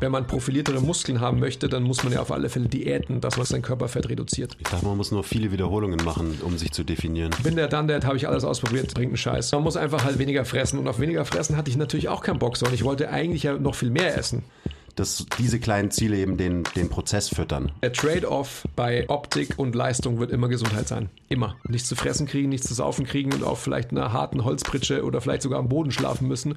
wenn man profiliertere Muskeln haben möchte, dann muss man ja auf alle Fälle diäten, dass man sein Körperfett reduziert. Ich dachte, man muss nur viele Wiederholungen machen, um sich zu definieren. Bin der dann, der habe ich alles ausprobiert, bringt einen Scheiß. Man muss einfach halt weniger fressen. Und auf weniger fressen hatte ich natürlich auch keinen Bock, sondern ich wollte eigentlich ja noch viel mehr essen. Dass diese kleinen Ziele eben den, den Prozess füttern. Der Trade-off bei Optik und Leistung wird immer Gesundheit sein. Immer. Nichts zu fressen kriegen, nichts zu saufen kriegen und auf vielleicht einer harten Holzpritsche oder vielleicht sogar am Boden schlafen müssen.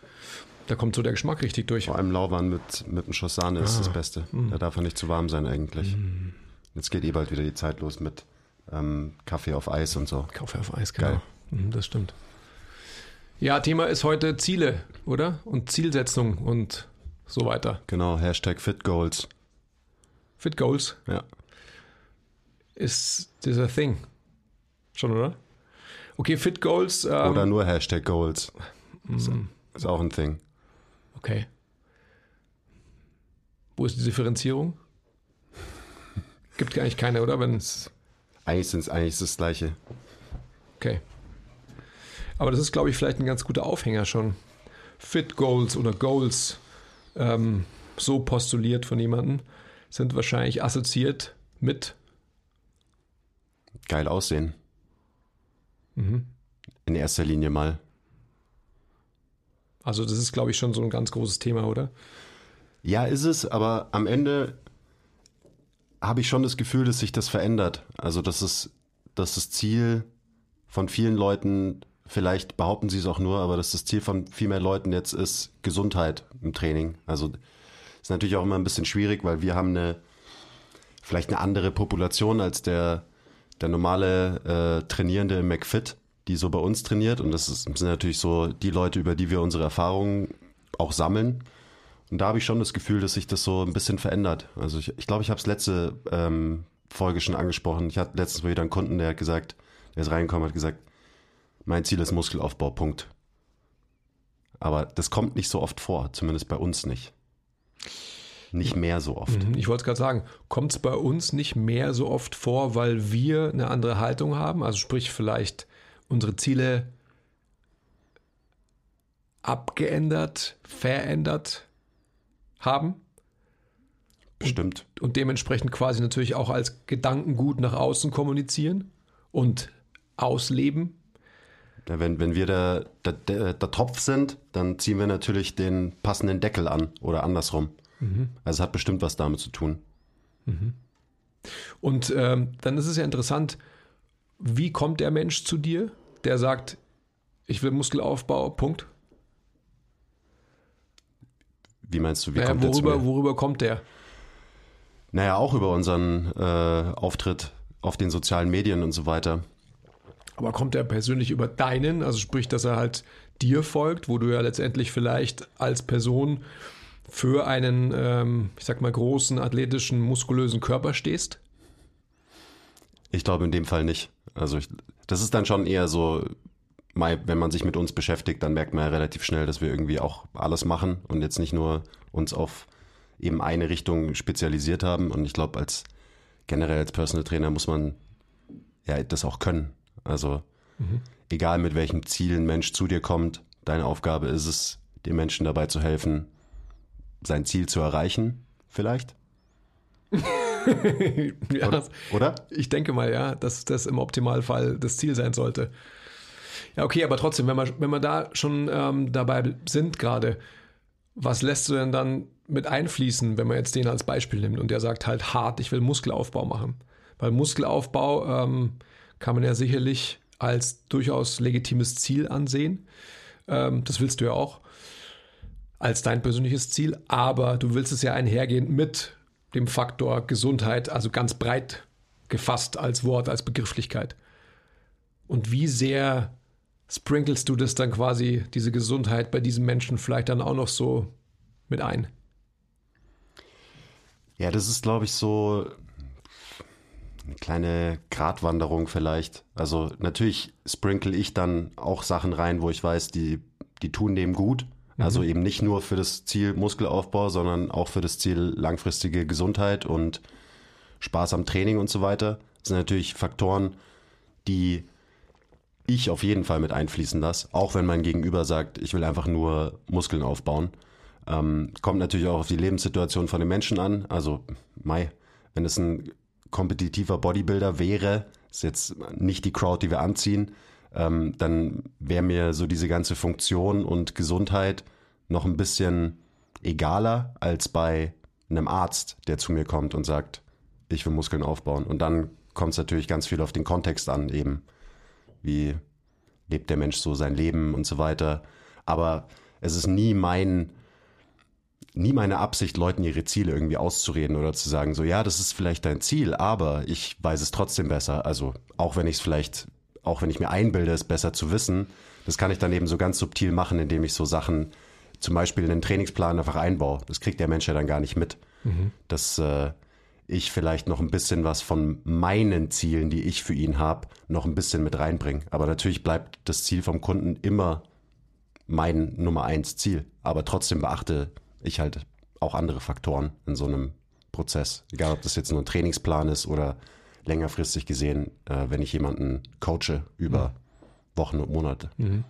Da kommt so der Geschmack richtig durch. Vor allem lauwarm mit, mit einem Schuss Sahne ah. ist das Beste. Mm. Da darf er nicht zu warm sein eigentlich. Mm. Jetzt geht eh bald wieder die Zeit los mit ähm, Kaffee auf Eis und so. Kaffee auf Eis, genau. Geil. Mhm, das stimmt. Ja, Thema ist heute Ziele, oder? Und Zielsetzung und so weiter. Genau, Hashtag Fit Goals. Fit Goals? Ja. Ist dieser Thing. Schon, oder? Okay, Fit Goals. Ähm, oder nur Hashtag Goals. Mm. Ist auch ein Thing. Okay. Wo ist die Differenzierung? Gibt eigentlich keine, oder? Wenn es eigentlich, ist es das Gleiche. Okay. Aber das ist, glaube ich, vielleicht ein ganz guter Aufhänger schon. Fit Goals oder Goals, ähm, so postuliert von jemandem, sind wahrscheinlich assoziiert mit geil aussehen. Mhm. In erster Linie mal. Also das ist, glaube ich, schon so ein ganz großes Thema, oder? Ja, ist es, aber am Ende habe ich schon das Gefühl, dass sich das verändert. Also, dass es, dass das Ziel von vielen Leuten, vielleicht behaupten sie es auch nur, aber dass das Ziel von viel mehr Leuten jetzt ist Gesundheit im Training. Also, ist natürlich auch immer ein bisschen schwierig, weil wir haben eine, vielleicht eine andere Population als der, der normale äh, Trainierende im McFit, die so bei uns trainiert. Und das ist, sind natürlich so die Leute, über die wir unsere Erfahrungen auch sammeln. Und da habe ich schon das Gefühl, dass sich das so ein bisschen verändert. Also ich glaube, ich, glaub, ich habe es letzte ähm, Folge schon angesprochen. Ich hatte letztens wieder einen Kunden, der hat gesagt, der ist reingekommen, hat gesagt, mein Ziel ist Muskelaufbau, Punkt. Aber das kommt nicht so oft vor, zumindest bei uns nicht. Nicht mehr so oft. Mhm, ich wollte es gerade sagen, kommt es bei uns nicht mehr so oft vor, weil wir eine andere Haltung haben? Also sprich vielleicht unsere Ziele abgeändert, verändert haben. Stimmt. Und, und dementsprechend quasi natürlich auch als Gedankengut nach außen kommunizieren und ausleben. Ja, wenn, wenn wir der, der, der, der, Topf sind, dann ziehen wir natürlich den passenden Deckel an oder andersrum. Mhm. Also es hat bestimmt was damit zu tun. Mhm. Und ähm, dann ist es ja interessant, wie kommt der Mensch zu dir, der sagt, ich will Muskelaufbau, Punkt? Wie meinst du, wie naja, kommt worüber, der worüber kommt der? Naja, auch über unseren äh, Auftritt auf den sozialen Medien und so weiter. Aber kommt er persönlich über deinen, also sprich, dass er halt dir folgt, wo du ja letztendlich vielleicht als Person für einen, ähm, ich sag mal, großen, athletischen, muskulösen Körper stehst? Ich glaube in dem Fall nicht. Also ich, das ist dann schon eher so wenn man sich mit uns beschäftigt, dann merkt man ja relativ schnell, dass wir irgendwie auch alles machen und jetzt nicht nur uns auf eben eine Richtung spezialisiert haben. Und ich glaube, als generell als Personal Trainer muss man ja das auch können. Also mhm. egal mit welchem Ziel ein Mensch zu dir kommt, deine Aufgabe ist es, dem Menschen dabei zu helfen, sein Ziel zu erreichen, vielleicht. ja, oder? oder? Ich denke mal, ja, dass das im Optimalfall das Ziel sein sollte. Ja, okay, aber trotzdem, wenn wir, wenn wir da schon ähm, dabei sind gerade, was lässt du denn dann mit einfließen, wenn man jetzt den als Beispiel nimmt und der sagt halt hart, ich will Muskelaufbau machen? Weil Muskelaufbau ähm, kann man ja sicherlich als durchaus legitimes Ziel ansehen. Ähm, das willst du ja auch. als dein persönliches Ziel, aber du willst es ja einhergehen mit dem Faktor Gesundheit, also ganz breit gefasst als Wort, als Begrifflichkeit. Und wie sehr sprinkelst du das dann quasi, diese Gesundheit bei diesem Menschen vielleicht dann auch noch so mit ein? Ja, das ist, glaube ich, so eine kleine Gratwanderung vielleicht. Also natürlich sprinkle ich dann auch Sachen rein, wo ich weiß, die, die tun dem gut. Also mhm. eben nicht nur für das Ziel Muskelaufbau, sondern auch für das Ziel langfristige Gesundheit und Spaß am Training und so weiter. Das sind natürlich Faktoren, die ich auf jeden Fall mit einfließen lasse, auch wenn mein Gegenüber sagt, ich will einfach nur Muskeln aufbauen. Ähm, kommt natürlich auch auf die Lebenssituation von den Menschen an. Also, Mai, wenn es ein kompetitiver Bodybuilder wäre, ist jetzt nicht die Crowd, die wir anziehen, ähm, dann wäre mir so diese ganze Funktion und Gesundheit noch ein bisschen egaler als bei einem Arzt, der zu mir kommt und sagt, ich will Muskeln aufbauen. Und dann kommt es natürlich ganz viel auf den Kontext an, eben wie lebt der Mensch so sein Leben und so weiter. Aber es ist nie mein, nie meine Absicht, Leuten ihre Ziele irgendwie auszureden oder zu sagen, so ja, das ist vielleicht dein Ziel, aber ich weiß es trotzdem besser. Also auch wenn ich es vielleicht, auch wenn ich mir einbilde, es besser zu wissen, das kann ich dann eben so ganz subtil machen, indem ich so Sachen, zum Beispiel in einen Trainingsplan einfach einbaue. Das kriegt der Mensch ja dann gar nicht mit. Mhm. Das äh, ich vielleicht noch ein bisschen was von meinen Zielen, die ich für ihn habe, noch ein bisschen mit reinbringe. Aber natürlich bleibt das Ziel vom Kunden immer mein Nummer eins Ziel. Aber trotzdem beachte ich halt auch andere Faktoren in so einem Prozess. Egal, ob das jetzt nur ein Trainingsplan ist oder längerfristig gesehen, äh, wenn ich jemanden coache über mhm. Wochen und Monate. Mhm.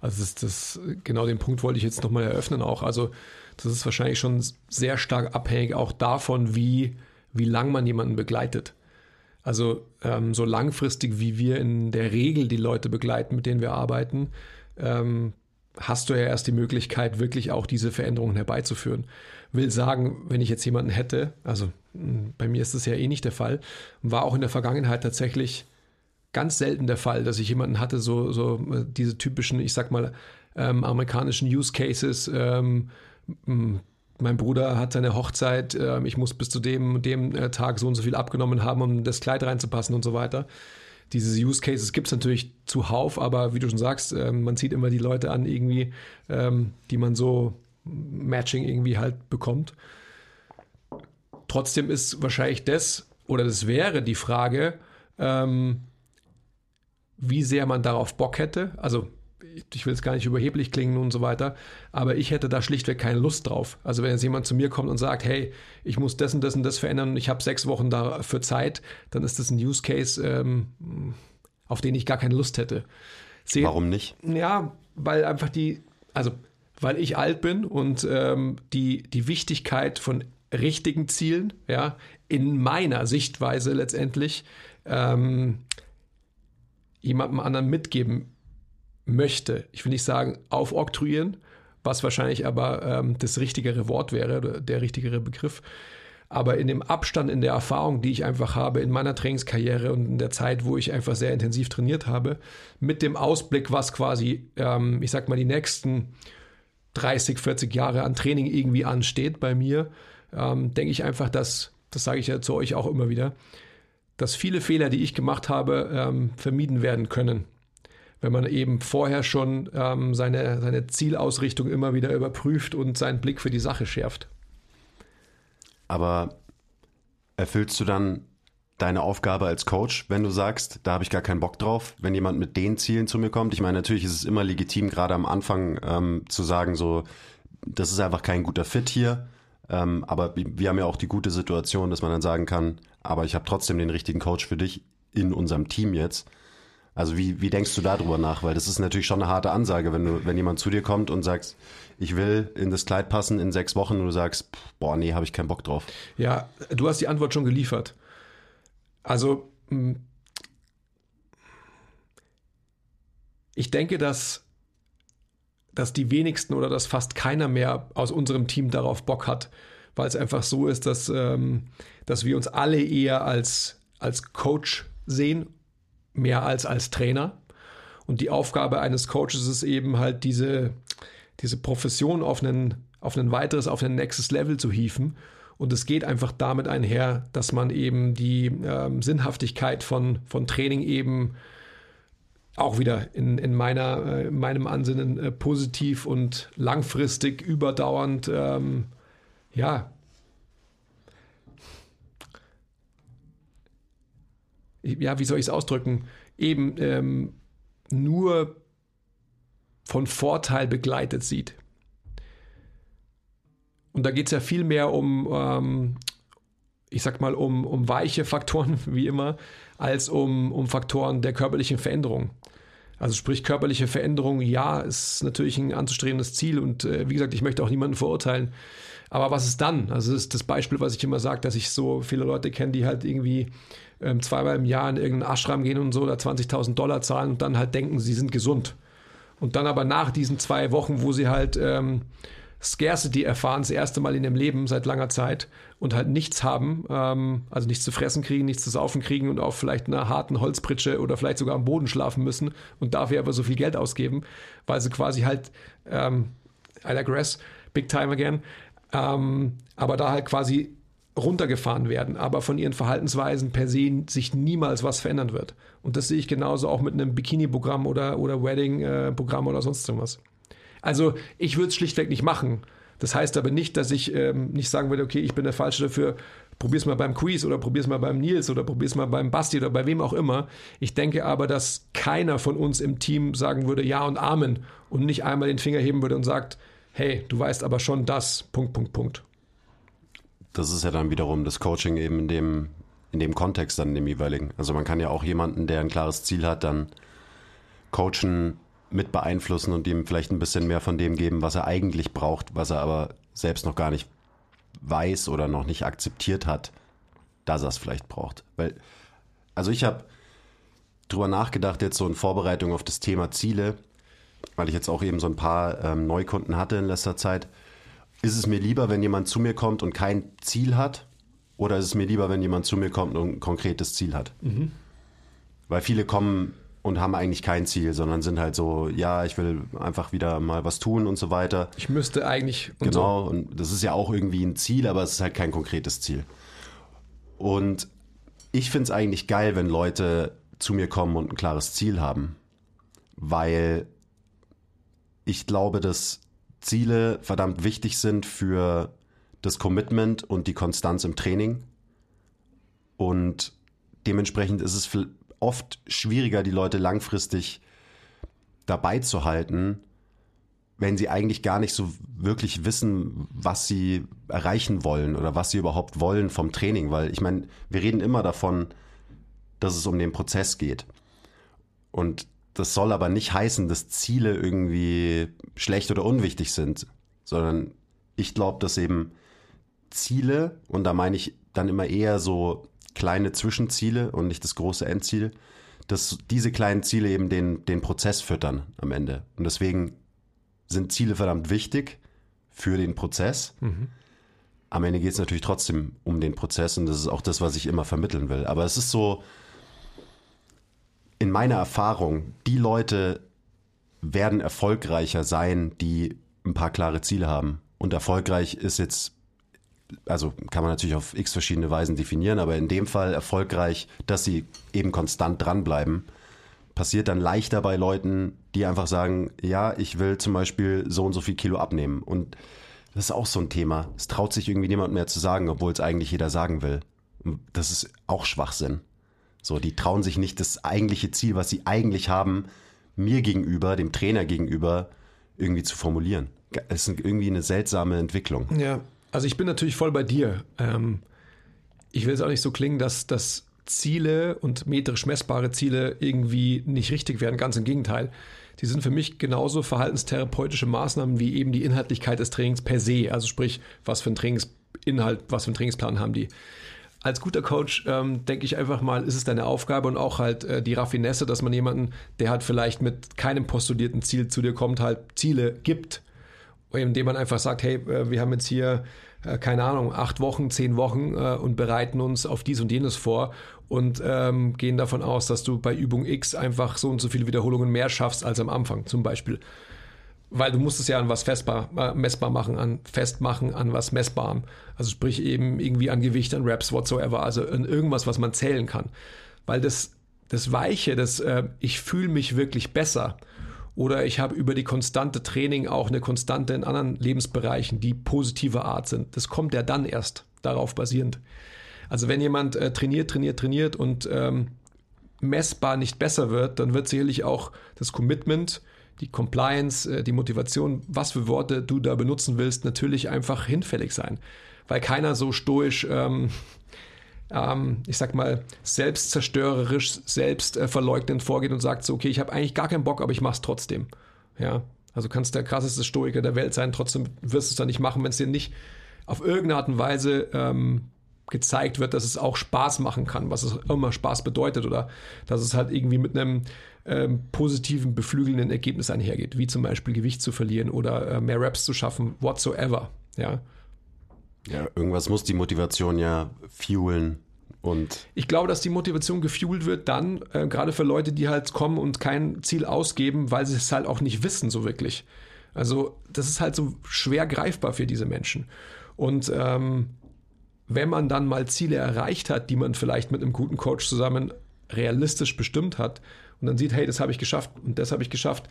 Also das, das, genau den Punkt wollte ich jetzt nochmal eröffnen auch. Also das ist wahrscheinlich schon sehr stark abhängig auch davon, wie wie lang man jemanden begleitet. Also ähm, so langfristig, wie wir in der Regel die Leute begleiten, mit denen wir arbeiten, ähm, hast du ja erst die Möglichkeit, wirklich auch diese Veränderungen herbeizuführen. Will sagen, wenn ich jetzt jemanden hätte, also bei mir ist das ja eh nicht der Fall, war auch in der Vergangenheit tatsächlich ganz selten der Fall, dass ich jemanden hatte, so, so äh, diese typischen, ich sag mal, ähm, amerikanischen Use Cases, ähm, hm, mein Bruder hat seine Hochzeit, äh, ich muss bis zu dem dem äh, Tag so und so viel abgenommen haben, um das Kleid reinzupassen und so weiter. Diese Use Cases gibt es natürlich zuhauf, aber wie du schon sagst, äh, man zieht immer die Leute an, irgendwie, ähm, die man so Matching irgendwie halt bekommt. Trotzdem ist wahrscheinlich das oder das wäre die Frage, ähm, wie sehr man darauf Bock hätte. Also ich will es gar nicht überheblich klingen und so weiter, aber ich hätte da schlichtweg keine Lust drauf. Also wenn jetzt jemand zu mir kommt und sagt, hey, ich muss das und das und das verändern und ich habe sechs Wochen dafür Zeit, dann ist das ein Use Case, ähm, auf den ich gar keine Lust hätte. Seht, Warum nicht? Ja, weil einfach die, also weil ich alt bin und ähm, die, die Wichtigkeit von richtigen Zielen, ja, in meiner Sichtweise letztendlich ähm, jemandem anderen mitgeben möchte. Ich will nicht sagen aufoktroyieren, was wahrscheinlich aber ähm, das richtigere Wort wäre, der richtigere Begriff. Aber in dem Abstand, in der Erfahrung, die ich einfach habe in meiner Trainingskarriere und in der Zeit, wo ich einfach sehr intensiv trainiert habe, mit dem Ausblick, was quasi, ähm, ich sag mal, die nächsten 30, 40 Jahre an Training irgendwie ansteht bei mir, ähm, denke ich einfach, dass, das sage ich ja zu euch auch immer wieder, dass viele Fehler, die ich gemacht habe, ähm, vermieden werden können wenn man eben vorher schon ähm, seine, seine Zielausrichtung immer wieder überprüft und seinen Blick für die Sache schärft. Aber erfüllst du dann deine Aufgabe als Coach, wenn du sagst, da habe ich gar keinen Bock drauf, wenn jemand mit den Zielen zu mir kommt? Ich meine, natürlich ist es immer legitim, gerade am Anfang ähm, zu sagen, so, das ist einfach kein guter Fit hier. Ähm, aber wir haben ja auch die gute Situation, dass man dann sagen kann, aber ich habe trotzdem den richtigen Coach für dich in unserem Team jetzt. Also wie, wie denkst du darüber nach? Weil das ist natürlich schon eine harte Ansage, wenn du, wenn jemand zu dir kommt und sagst, ich will in das Kleid passen in sechs Wochen und du sagst, boah, nee, habe ich keinen Bock drauf. Ja, du hast die Antwort schon geliefert. Also hm, ich denke, dass, dass die wenigsten oder dass fast keiner mehr aus unserem Team darauf Bock hat, weil es einfach so ist, dass, ähm, dass wir uns alle eher als, als Coach sehen mehr als als Trainer. Und die Aufgabe eines Coaches ist eben halt diese, diese Profession auf einen, auf ein weiteres, auf ein nächstes Level zu hieven. Und es geht einfach damit einher, dass man eben die ähm, Sinnhaftigkeit von, von Training eben auch wieder in, in meiner, äh, meinem Ansinnen äh, positiv und langfristig überdauernd, ähm, ja, ja, wie soll ich es ausdrücken, eben ähm, nur von Vorteil begleitet sieht. Und da geht es ja viel mehr um, ähm, ich sag mal, um, um weiche Faktoren, wie immer, als um, um Faktoren der körperlichen Veränderung. Also sprich körperliche Veränderung, ja, ist natürlich ein anzustrebendes Ziel und äh, wie gesagt, ich möchte auch niemanden verurteilen. Aber was ist dann? Also das ist das Beispiel, was ich immer sage, dass ich so viele Leute kenne, die halt irgendwie ähm, zweimal im Jahr in irgendeinen Ashram gehen und so oder 20.000 Dollar zahlen und dann halt denken, sie sind gesund. Und dann aber nach diesen zwei Wochen, wo sie halt ähm, Scarcity erfahren, das erste Mal in ihrem Leben seit langer Zeit und halt nichts haben, ähm, also nichts zu fressen kriegen, nichts zu saufen kriegen und auf vielleicht einer harten Holzpritsche oder vielleicht sogar am Boden schlafen müssen und dafür aber so viel Geld ausgeben, weil sie quasi halt, ähm, I digress, big time again, ähm, aber da halt quasi runtergefahren werden, aber von ihren Verhaltensweisen per se sich niemals was verändern wird. Und das sehe ich genauso auch mit einem Bikini-Programm oder, oder Wedding-Programm oder sonst irgendwas. Also ich würde es schlichtweg nicht machen. Das heißt aber nicht, dass ich ähm, nicht sagen würde, okay, ich bin der Falsche dafür, probier's mal beim Quiz oder probier's mal beim Nils oder probier's mal beim Basti oder bei wem auch immer. Ich denke aber, dass keiner von uns im Team sagen würde Ja und Amen und nicht einmal den Finger heben würde und sagt, hey, du weißt aber schon das, Punkt, Punkt, Punkt. Das ist ja dann wiederum das Coaching eben in dem, in dem Kontext dann in dem jeweiligen. Also man kann ja auch jemanden, der ein klares Ziel hat, dann coachen, mit beeinflussen und ihm vielleicht ein bisschen mehr von dem geben, was er eigentlich braucht, was er aber selbst noch gar nicht weiß oder noch nicht akzeptiert hat, dass er es vielleicht braucht. Weil, also ich habe drüber nachgedacht, jetzt so in Vorbereitung auf das Thema Ziele, weil ich jetzt auch eben so ein paar ähm, Neukunden hatte in letzter Zeit. Ist es mir lieber, wenn jemand zu mir kommt und kein Ziel hat? Oder ist es mir lieber, wenn jemand zu mir kommt und ein konkretes Ziel hat? Mhm. Weil viele kommen und haben eigentlich kein Ziel, sondern sind halt so, ja, ich will einfach wieder mal was tun und so weiter. Ich müsste eigentlich. Und genau, so. und das ist ja auch irgendwie ein Ziel, aber es ist halt kein konkretes Ziel. Und ich finde es eigentlich geil, wenn Leute zu mir kommen und ein klares Ziel haben, weil ich glaube, dass Ziele verdammt wichtig sind für das Commitment und die Konstanz im Training. Und dementsprechend ist es oft schwieriger, die Leute langfristig dabei zu halten, wenn sie eigentlich gar nicht so wirklich wissen, was sie erreichen wollen oder was sie überhaupt wollen vom Training. Weil ich meine, wir reden immer davon, dass es um den Prozess geht. Und das soll aber nicht heißen, dass Ziele irgendwie schlecht oder unwichtig sind, sondern ich glaube, dass eben Ziele, und da meine ich dann immer eher so kleine Zwischenziele und nicht das große Endziel, dass diese kleinen Ziele eben den, den Prozess füttern am Ende. Und deswegen sind Ziele verdammt wichtig für den Prozess. Mhm. Am Ende geht es natürlich trotzdem um den Prozess und das ist auch das, was ich immer vermitteln will. Aber es ist so, in meiner Erfahrung, die Leute werden erfolgreicher sein, die ein paar klare Ziele haben. Und erfolgreich ist jetzt also kann man natürlich auf x verschiedene Weisen definieren, aber in dem Fall erfolgreich, dass sie eben konstant dranbleiben, passiert dann leichter bei Leuten, die einfach sagen, ja, ich will zum Beispiel so und so viel Kilo abnehmen. Und das ist auch so ein Thema. Es traut sich irgendwie niemand mehr zu sagen, obwohl es eigentlich jeder sagen will. Das ist auch Schwachsinn. So, die trauen sich nicht das eigentliche Ziel, was sie eigentlich haben, mir gegenüber, dem Trainer gegenüber, irgendwie zu formulieren. Es ist irgendwie eine seltsame Entwicklung. Ja, also ich bin natürlich voll bei dir. Ähm, ich will es auch nicht so klingen, dass, dass Ziele und metrisch messbare Ziele irgendwie nicht richtig werden. Ganz im Gegenteil. Die sind für mich genauso verhaltenstherapeutische Maßnahmen wie eben die Inhaltlichkeit des Trainings per se. Also sprich, was für ein Trainingsinhalt, was für einen Trainingsplan haben die. Als guter Coach ähm, denke ich einfach mal, ist es deine Aufgabe und auch halt äh, die Raffinesse, dass man jemanden, der halt vielleicht mit keinem postulierten Ziel zu dir kommt, halt Ziele gibt. Indem man einfach sagt, hey, äh, wir haben jetzt hier äh, keine Ahnung, acht Wochen, zehn Wochen äh, und bereiten uns auf dies und jenes vor und ähm, gehen davon aus, dass du bei Übung X einfach so und so viele Wiederholungen mehr schaffst als am Anfang zum Beispiel. Weil du musst es ja an was festbar, äh, messbar machen, an festmachen, an was messbarem. Also sprich eben irgendwie an Gewicht, an Raps, whatsoever, also an irgendwas, was man zählen kann. Weil das, das Weiche, das äh, ich fühle mich wirklich besser oder ich habe über die konstante Training auch eine Konstante in anderen Lebensbereichen, die positiver Art sind. Das kommt ja dann erst darauf basierend. Also wenn jemand äh, trainiert, trainiert, trainiert und ähm, messbar nicht besser wird, dann wird sicherlich auch das Commitment, die Compliance, äh, die Motivation, was für Worte du da benutzen willst, natürlich einfach hinfällig sein. Weil keiner so stoisch, ähm, ähm, ich sag mal, selbstzerstörerisch, selbstverleugnend vorgeht und sagt so, okay, ich habe eigentlich gar keinen Bock, aber ich mach's trotzdem. Ja, also kannst der krasseste Stoiker der Welt sein, trotzdem wirst du es dann nicht machen, wenn es dir nicht auf irgendeine Art und Weise ähm, gezeigt wird, dass es auch Spaß machen kann, was es immer Spaß bedeutet oder dass es halt irgendwie mit einem ähm, positiven, beflügelnden Ergebnis einhergeht, wie zum Beispiel Gewicht zu verlieren oder äh, mehr Raps zu schaffen, whatsoever. Ja. Ja, irgendwas muss die Motivation ja fuelen. Und ich glaube, dass die Motivation gefuelt wird dann, äh, gerade für Leute, die halt kommen und kein Ziel ausgeben, weil sie es halt auch nicht wissen, so wirklich. Also, das ist halt so schwer greifbar für diese Menschen. Und ähm, wenn man dann mal Ziele erreicht hat, die man vielleicht mit einem guten Coach zusammen realistisch bestimmt hat und dann sieht, hey, das habe ich geschafft und das habe ich geschafft,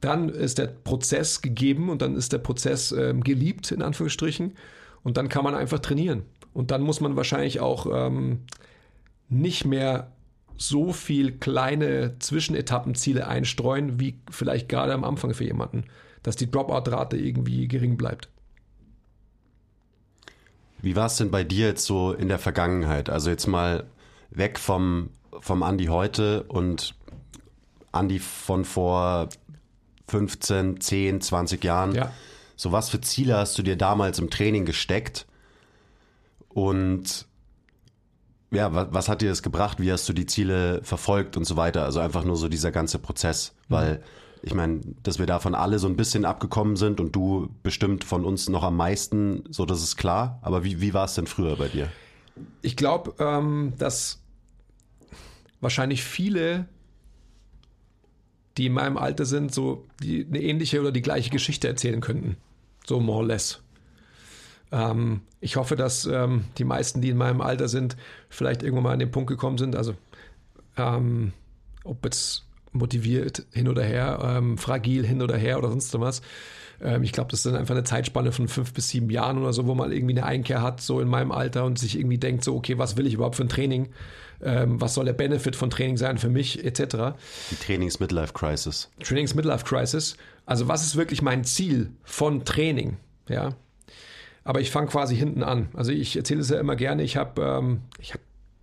dann ist der Prozess gegeben und dann ist der Prozess ähm, geliebt, in Anführungsstrichen, und dann kann man einfach trainieren. Und dann muss man wahrscheinlich auch ähm, nicht mehr so viel kleine Zwischenetappenziele einstreuen, wie vielleicht gerade am Anfang für jemanden, dass die Dropout-Rate irgendwie gering bleibt. Wie war es denn bei dir jetzt so in der Vergangenheit? Also jetzt mal weg vom, vom Andi heute und Andi von vor 15, 10, 20 Jahren. Ja. So was für Ziele hast du dir damals im Training gesteckt? Und ja, was, was hat dir das gebracht? Wie hast du die Ziele verfolgt und so weiter? Also einfach nur so dieser ganze Prozess, mhm. weil ich meine, dass wir davon alle so ein bisschen abgekommen sind und du bestimmt von uns noch am meisten, so das ist klar. Aber wie, wie war es denn früher bei dir? Ich glaube, ähm, dass wahrscheinlich viele, die in meinem Alter sind, so die, eine ähnliche oder die gleiche Geschichte erzählen könnten. So more or less. Ähm, ich hoffe, dass ähm, die meisten, die in meinem Alter sind, vielleicht irgendwann mal an den Punkt gekommen sind. Also, ähm, ob jetzt motiviert hin oder her, ähm, fragil hin oder her oder sonst was. Ähm, ich glaube, das dann einfach eine Zeitspanne von fünf bis sieben Jahren oder so, wo man irgendwie eine Einkehr hat, so in meinem Alter und sich irgendwie denkt, so, okay, was will ich überhaupt für ein Training? Ähm, was soll der Benefit von Training sein für mich, etc. Die Trainings-Midlife-Crisis. Trainings-Midlife-Crisis. Also, was ist wirklich mein Ziel von Training? Ja. Aber ich fange quasi hinten an. Also ich erzähle es ja immer gerne. Ich habe ähm, ich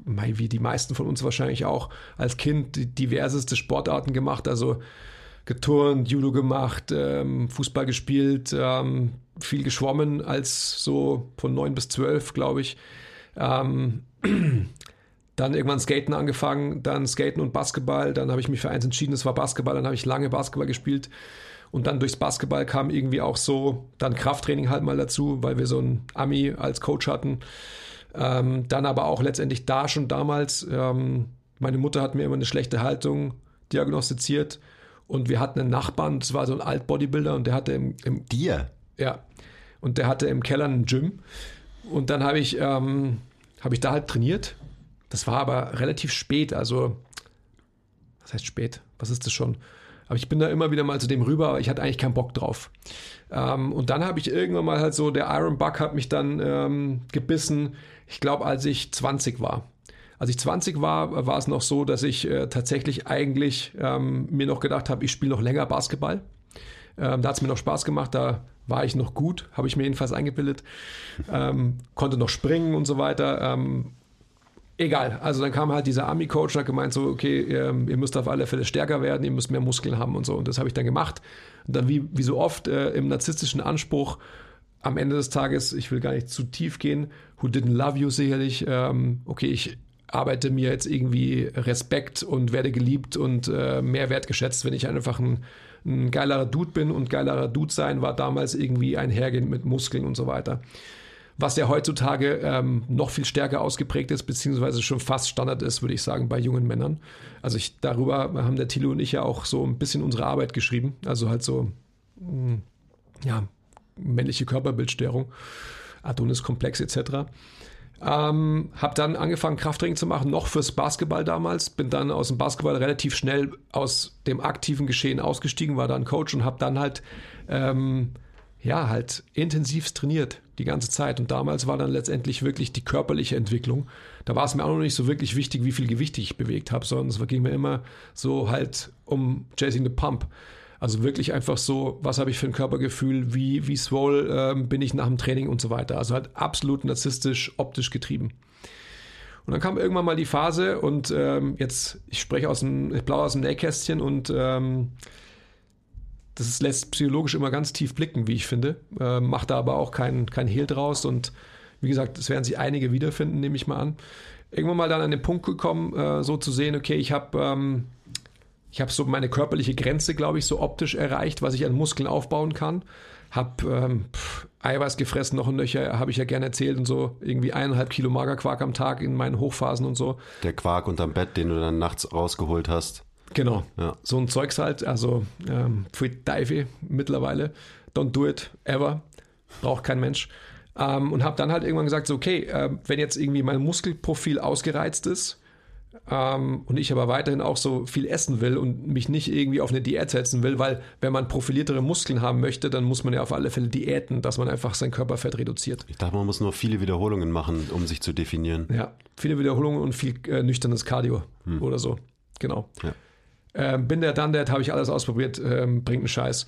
wie die meisten von uns wahrscheinlich auch, als Kind diverseste Sportarten gemacht, also geturnt, Judo gemacht, ähm, Fußball gespielt, ähm, viel geschwommen als so von neun bis zwölf, glaube ich. Ähm, dann irgendwann Skaten angefangen, dann Skaten und Basketball, dann habe ich mich für eins entschieden, das war Basketball, dann habe ich lange Basketball gespielt und dann durchs Basketball kam irgendwie auch so dann Krafttraining halt mal dazu, weil wir so einen Ami als Coach hatten. Ähm, dann aber auch letztendlich da schon damals, ähm, meine Mutter hat mir immer eine schlechte Haltung diagnostiziert und wir hatten einen Nachbarn, das war so ein Alt-Bodybuilder und der hatte im, im Dir? Ja. Und der hatte im Keller einen Gym. Und dann habe ich, ähm, hab ich da halt trainiert. Das war aber relativ spät, also was heißt spät? Was ist das schon? Aber ich bin da immer wieder mal zu dem rüber, aber ich hatte eigentlich keinen Bock drauf. Ähm, und dann habe ich irgendwann mal halt so, der Iron Buck hat mich dann ähm, gebissen, ich glaube, als ich 20 war. Als ich 20 war, war es noch so, dass ich äh, tatsächlich eigentlich ähm, mir noch gedacht habe, ich spiele noch länger Basketball. Ähm, da hat es mir noch Spaß gemacht, da war ich noch gut, habe ich mir jedenfalls eingebildet. Ähm, konnte noch springen und so weiter. Ähm, Egal, also dann kam halt dieser Army-Coach und hat gemeint so, okay, ihr, ihr, müsst auf alle Fälle stärker werden, ihr müsst mehr Muskeln haben und so. Und das habe ich dann gemacht. Und dann wie, wie so oft äh, im narzisstischen Anspruch am Ende des Tages, ich will gar nicht zu tief gehen, who didn't love you sicherlich, ähm, okay, ich arbeite mir jetzt irgendwie Respekt und werde geliebt und äh, mehr wertgeschätzt, wenn ich einfach ein, ein geilerer Dude bin und geilerer Dude sein war damals irgendwie einhergehend mit Muskeln und so weiter was ja heutzutage ähm, noch viel stärker ausgeprägt ist, beziehungsweise schon fast Standard ist, würde ich sagen, bei jungen Männern. Also ich, darüber haben der Thilo und ich ja auch so ein bisschen unsere Arbeit geschrieben. Also halt so hm, ja, männliche Körperbildstörung, Adonis-Komplex etc. Ähm, habe dann angefangen, Krafttraining zu machen, noch fürs Basketball damals. Bin dann aus dem Basketball relativ schnell aus dem aktiven Geschehen ausgestiegen, war dann Coach und habe dann halt, ähm, ja, halt intensiv trainiert die ganze Zeit. Und damals war dann letztendlich wirklich die körperliche Entwicklung. Da war es mir auch noch nicht so wirklich wichtig, wie viel Gewicht ich bewegt habe, sondern es ging mir immer so halt um Chasing the Pump. Also wirklich einfach so, was habe ich für ein Körpergefühl, wie, wie swole ähm, bin ich nach dem Training und so weiter. Also halt absolut narzisstisch, optisch getrieben. Und dann kam irgendwann mal die Phase und ähm, jetzt, ich spreche aus dem, ich blau aus dem Nähkästchen und ähm, das lässt psychologisch immer ganz tief blicken, wie ich finde. Ähm, macht da aber auch kein, kein Hehl draus und wie gesagt, es werden sich einige wiederfinden, nehme ich mal an. Irgendwann mal dann an den Punkt gekommen, äh, so zu sehen, okay, ich habe ähm, ich so meine körperliche Grenze, glaube ich, so optisch erreicht, was ich an Muskeln aufbauen kann. Hab ähm, pff, Eiweiß gefressen, noch ein Nöcher, habe ich ja gerne erzählt und so. Irgendwie eineinhalb Kilo Magerquark am Tag in meinen Hochphasen und so. Der Quark unterm Bett, den du dann nachts rausgeholt hast. Genau. Ja. So ein Zeugs halt, also ähm, für Dive mittlerweile. Don't do it, ever. Braucht kein Mensch. Ähm, und habe dann halt irgendwann gesagt, so, okay, äh, wenn jetzt irgendwie mein Muskelprofil ausgereizt ist, ähm, und ich aber weiterhin auch so viel essen will und mich nicht irgendwie auf eine Diät setzen will, weil wenn man profiliertere Muskeln haben möchte, dann muss man ja auf alle Fälle diäten, dass man einfach sein Körperfett reduziert. Ich dachte, man muss nur viele Wiederholungen machen, um sich zu definieren. Ja, viele Wiederholungen und viel äh, nüchternes Cardio hm. oder so. Genau. Ja. Ähm, bin der dann, der habe ich alles ausprobiert, ähm, bringt einen Scheiß.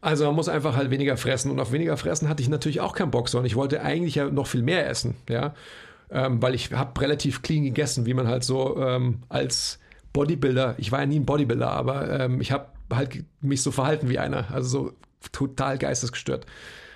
Also man muss einfach halt weniger fressen. Und auf weniger fressen hatte ich natürlich auch keinen Bock, sondern ich wollte eigentlich ja noch viel mehr essen. Ja ähm, weil ich habe relativ clean gegessen, wie man halt so ähm, als Bodybuilder, ich war ja nie ein Bodybuilder, aber ähm, ich habe halt mich so verhalten wie einer, also so total geistesgestört.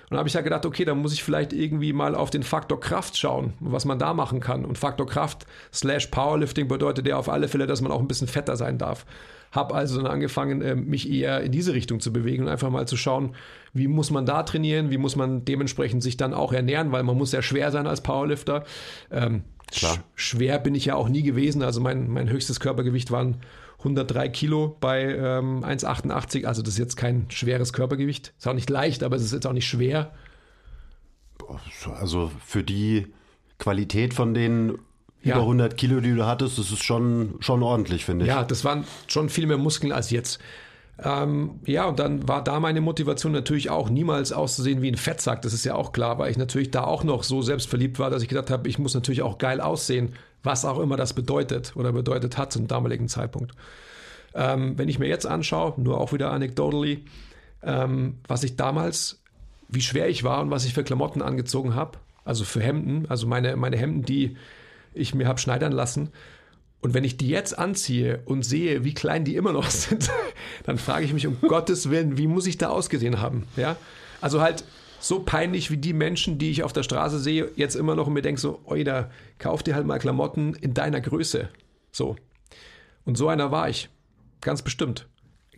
Und da habe ich ja gedacht, okay, dann muss ich vielleicht irgendwie mal auf den Faktor Kraft schauen, was man da machen kann. Und Faktor Kraft slash Powerlifting bedeutet ja auf alle Fälle, dass man auch ein bisschen fetter sein darf. Habe also dann angefangen, äh, mich eher in diese Richtung zu bewegen und einfach mal zu schauen, wie muss man da trainieren, wie muss man dementsprechend sich dann auch ernähren, weil man muss ja schwer sein als Powerlifter. Ähm, Klar. Sch schwer bin ich ja auch nie gewesen. Also mein, mein höchstes Körpergewicht waren 103 Kilo bei ähm, 1,88. Also das ist jetzt kein schweres Körpergewicht. Ist auch nicht leicht, aber es ist jetzt auch nicht schwer. Also für die Qualität von den ja. über 100 Kilo, die du hattest, das ist schon, schon ordentlich, finde ich. Ja, das waren schon viel mehr Muskeln als jetzt. Ähm, ja, und dann war da meine Motivation natürlich auch, niemals auszusehen wie ein Fettsack. Das ist ja auch klar, weil ich natürlich da auch noch so selbstverliebt war, dass ich gedacht habe, ich muss natürlich auch geil aussehen, was auch immer das bedeutet oder bedeutet hat zum damaligen Zeitpunkt. Ähm, wenn ich mir jetzt anschaue, nur auch wieder anecdotally, ähm, was ich damals, wie schwer ich war und was ich für Klamotten angezogen habe, also für Hemden, also meine, meine Hemden, die ich mir habe schneidern lassen, und wenn ich die jetzt anziehe und sehe, wie klein die immer noch sind, dann frage ich mich um Gottes Willen, wie muss ich da ausgesehen haben? Ja? Also halt so peinlich wie die Menschen, die ich auf der Straße sehe, jetzt immer noch und mir denke so, oida, kauf dir halt mal Klamotten in deiner Größe. So. Und so einer war ich. Ganz bestimmt.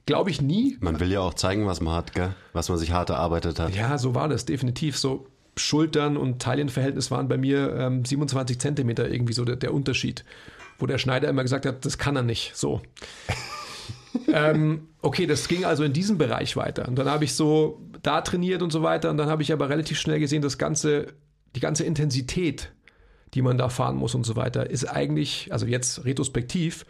Glaube ich nie. Man will ja auch zeigen, was man hat, gell? was man sich hart erarbeitet hat. Ja, so war das, definitiv. So Schultern und Taillenverhältnis waren bei mir ähm, 27 Zentimeter irgendwie so der, der Unterschied wo der Schneider immer gesagt hat, das kann er nicht. So. ähm, okay, das ging also in diesem Bereich weiter. Und dann habe ich so da trainiert und so weiter. Und dann habe ich aber relativ schnell gesehen, das ganze, die ganze Intensität, die man da fahren muss und so weiter, ist eigentlich, also jetzt retrospektiv,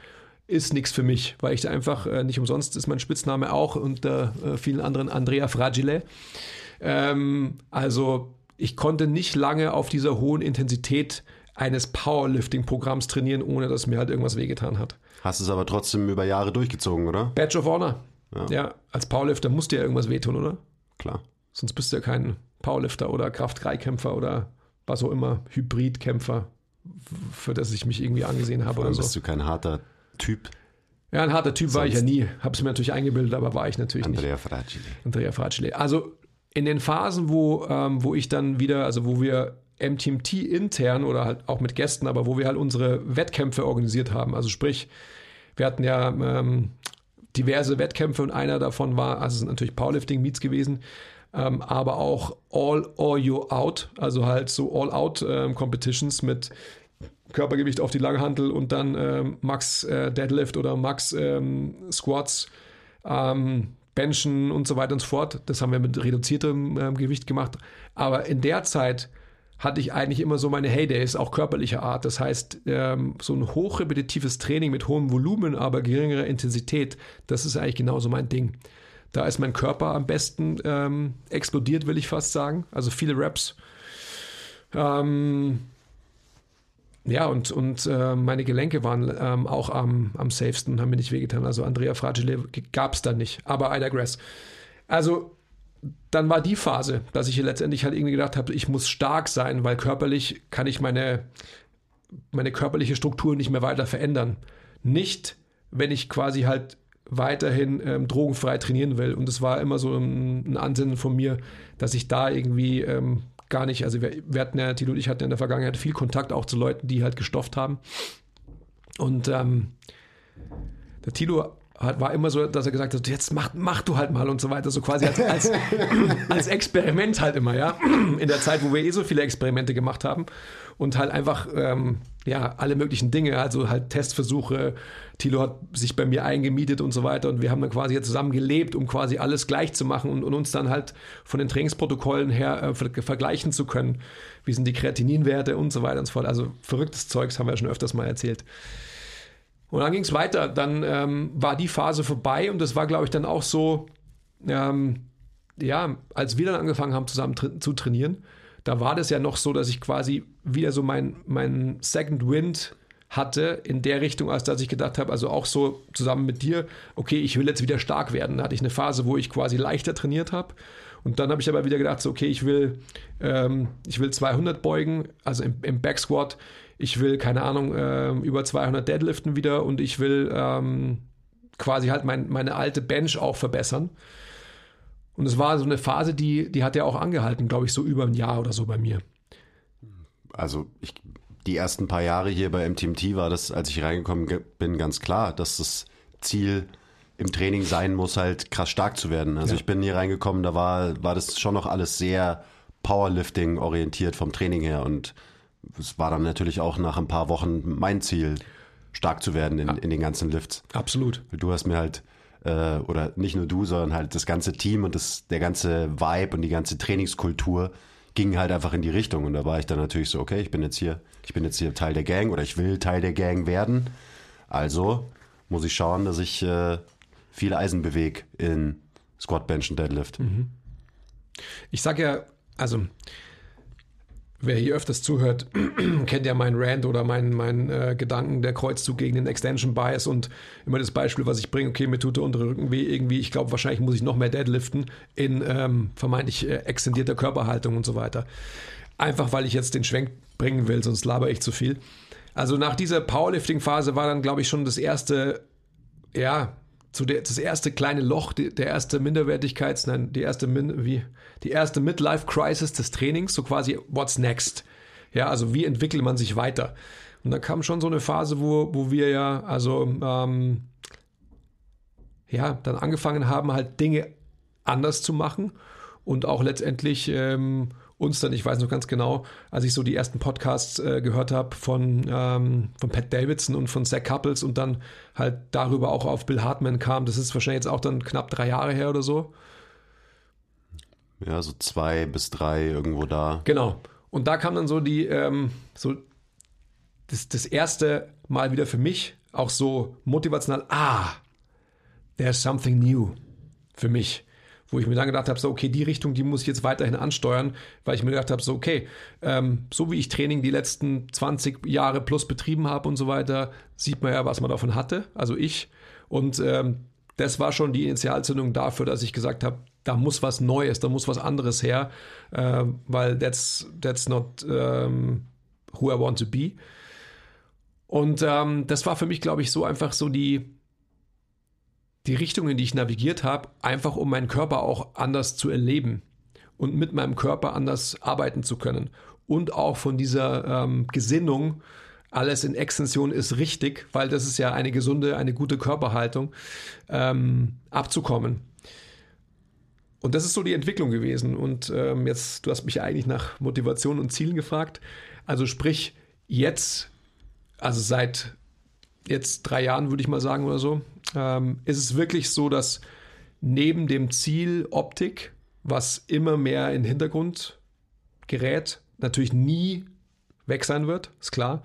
ist nichts für mich, weil ich einfach äh, nicht umsonst ist mein Spitzname auch unter äh, vielen anderen Andrea Fragile. Ähm, also ich konnte nicht lange auf dieser hohen Intensität eines Powerlifting-Programms trainieren, ohne dass mir halt irgendwas wehgetan hat. Hast es aber trotzdem über Jahre durchgezogen, oder? Badge of Honor. Ja, ja als Powerlifter musst dir ja irgendwas wehtun, oder? Klar. Sonst bist du ja kein Powerlifter oder Kraft-3-Kämpfer oder was auch immer, Hybrid-Kämpfer, für das ich mich irgendwie angesehen habe. Vor allem oder so. bist du kein harter Typ. Ja, ein harter Typ Sonst war ich ja nie. Habe es mir natürlich eingebildet, aber war ich natürlich Andrea nicht. Andrea Fragile. Andrea Fragile. Also in den Phasen, wo, ähm, wo ich dann wieder, also wo wir MTMT intern oder halt auch mit Gästen, aber wo wir halt unsere Wettkämpfe organisiert haben. Also sprich, wir hatten ja ähm, diverse Wettkämpfe und einer davon war, also sind natürlich Powerlifting Meets gewesen, ähm, aber auch All or You Out, also halt so All-Out ähm, mit Körpergewicht auf die Langhantel und dann ähm, Max äh, Deadlift oder Max ähm, Squats. Ähm, Benchen und so weiter und so fort. Das haben wir mit reduziertem äh, Gewicht gemacht. Aber in der Zeit hatte ich eigentlich immer so meine Heydays, auch körperlicher Art. Das heißt, ähm, so ein hochrepetitives Training mit hohem Volumen, aber geringerer Intensität, das ist eigentlich genauso mein Ding. Da ist mein Körper am besten ähm, explodiert, will ich fast sagen. Also viele Reps. Ähm, ja, und, und äh, meine Gelenke waren ähm, auch am, am safesten und haben mir nicht wehgetan. Also Andrea Fragile gab es da nicht, aber Ida Grass. Also dann war die Phase, dass ich letztendlich halt irgendwie gedacht habe, ich muss stark sein, weil körperlich kann ich meine, meine körperliche Struktur nicht mehr weiter verändern. Nicht, wenn ich quasi halt weiterhin ähm, drogenfrei trainieren will. Und es war immer so ein, ein, Ansinnen von mir, dass ich da irgendwie ähm, gar nicht, also wir, wir hatten ja, Tilo und ich hatten in der Vergangenheit viel Kontakt auch zu Leuten, die halt gestofft haben. Und ähm, der Tilo hat, war immer so, dass er gesagt hat, jetzt mach, mach du halt mal und so weiter, so quasi als, als, als Experiment halt immer, ja. In der Zeit, wo wir eh so viele Experimente gemacht haben und halt einfach, ähm, ja, alle möglichen Dinge, also halt Testversuche. Tilo hat sich bei mir eingemietet und so weiter und wir haben dann quasi zusammen gelebt, um quasi alles gleich zu machen und, und uns dann halt von den Trainingsprotokollen her äh, ver vergleichen zu können. Wie sind die Kreatininwerte und so weiter und so fort. Also verrücktes Zeugs haben wir ja schon öfters mal erzählt. Und dann ging es weiter. Dann ähm, war die Phase vorbei und das war, glaube ich, dann auch so, ähm, ja, als wir dann angefangen haben, zusammen tra zu trainieren, da war das ja noch so, dass ich quasi wieder so mein, mein Second Wind hatte in der Richtung, als dass ich gedacht habe, also auch so zusammen mit dir, okay, ich will jetzt wieder stark werden. Da hatte ich eine Phase, wo ich quasi leichter trainiert habe. Und dann habe ich aber wieder gedacht, so, okay, ich will, ähm, ich will 200 beugen, also im, im Backsquat ich will, keine Ahnung, äh, über 200 Deadliften wieder und ich will ähm, quasi halt mein, meine alte Bench auch verbessern. Und es war so eine Phase, die, die hat ja auch angehalten, glaube ich, so über ein Jahr oder so bei mir. Also ich, die ersten paar Jahre hier bei MTMT war das, als ich reingekommen bin, ganz klar, dass das Ziel im Training sein muss, halt krass stark zu werden. Also ja. ich bin hier reingekommen, da war, war das schon noch alles sehr Powerlifting orientiert vom Training her und es war dann natürlich auch nach ein paar Wochen mein Ziel, stark zu werden in, in den ganzen Lifts. Absolut. Du hast mir halt, äh, oder nicht nur du, sondern halt das ganze Team und das, der ganze Vibe und die ganze Trainingskultur ging halt einfach in die Richtung. Und da war ich dann natürlich so, okay, ich bin jetzt hier, ich bin jetzt hier Teil der Gang oder ich will Teil der Gang werden. Also muss ich schauen, dass ich äh, viele Eisen bewege in Squat, Bench und Deadlift. Mhm. Ich sage ja, also Wer hier öfters zuhört, kennt ja meinen Rant oder meinen, meinen äh, Gedanken, der Kreuzzug gegen den Extension Bias und immer das Beispiel, was ich bringe, okay, mir tut der untere Rücken weh, irgendwie, ich glaube, wahrscheinlich muss ich noch mehr deadliften in ähm, vermeintlich äh, extendierter Körperhaltung und so weiter. Einfach, weil ich jetzt den Schwenk bringen will, sonst laber ich zu viel. Also nach dieser Powerlifting-Phase war dann, glaube ich, schon das erste, ja, so der, das erste kleine Loch, die, der erste Minderwertigkeits, nein, die erste, Min, wie, die erste Midlife-Crisis des Trainings, so quasi, what's next? Ja, also wie entwickelt man sich weiter? Und da kam schon so eine Phase, wo, wo wir ja, also, ähm, ja, dann angefangen haben, halt Dinge anders zu machen und auch letztendlich ähm, uns dann, ich weiß noch ganz genau, als ich so die ersten Podcasts äh, gehört habe von, ähm, von Pat Davidson und von Zach Couples und dann halt darüber auch auf Bill Hartman kam, das ist wahrscheinlich jetzt auch dann knapp drei Jahre her oder so. Ja, so zwei bis drei irgendwo da. Genau. Und da kam dann so die, ähm, so das, das erste Mal wieder für mich auch so motivational, ah, there's something new für mich wo ich mir dann gedacht habe, so, okay, die Richtung, die muss ich jetzt weiterhin ansteuern, weil ich mir gedacht habe, so, okay, ähm, so wie ich Training die letzten 20 Jahre plus betrieben habe und so weiter, sieht man ja, was man davon hatte, also ich. Und ähm, das war schon die Initialzündung dafür, dass ich gesagt habe, da muss was Neues, da muss was anderes her, äh, weil that's, that's not um, who I want to be. Und ähm, das war für mich, glaube ich, so einfach so die, die Richtung, in die ich navigiert habe, einfach um meinen Körper auch anders zu erleben und mit meinem Körper anders arbeiten zu können. Und auch von dieser ähm, Gesinnung, alles in Extension ist richtig, weil das ist ja eine gesunde, eine gute Körperhaltung, ähm, abzukommen. Und das ist so die Entwicklung gewesen. Und ähm, jetzt, du hast mich eigentlich nach Motivation und Zielen gefragt. Also sprich, jetzt, also seit jetzt drei Jahren, würde ich mal sagen oder so, ähm, ist es wirklich so, dass neben dem Ziel Optik, was immer mehr in den Hintergrund gerät, natürlich nie weg sein wird, ist klar,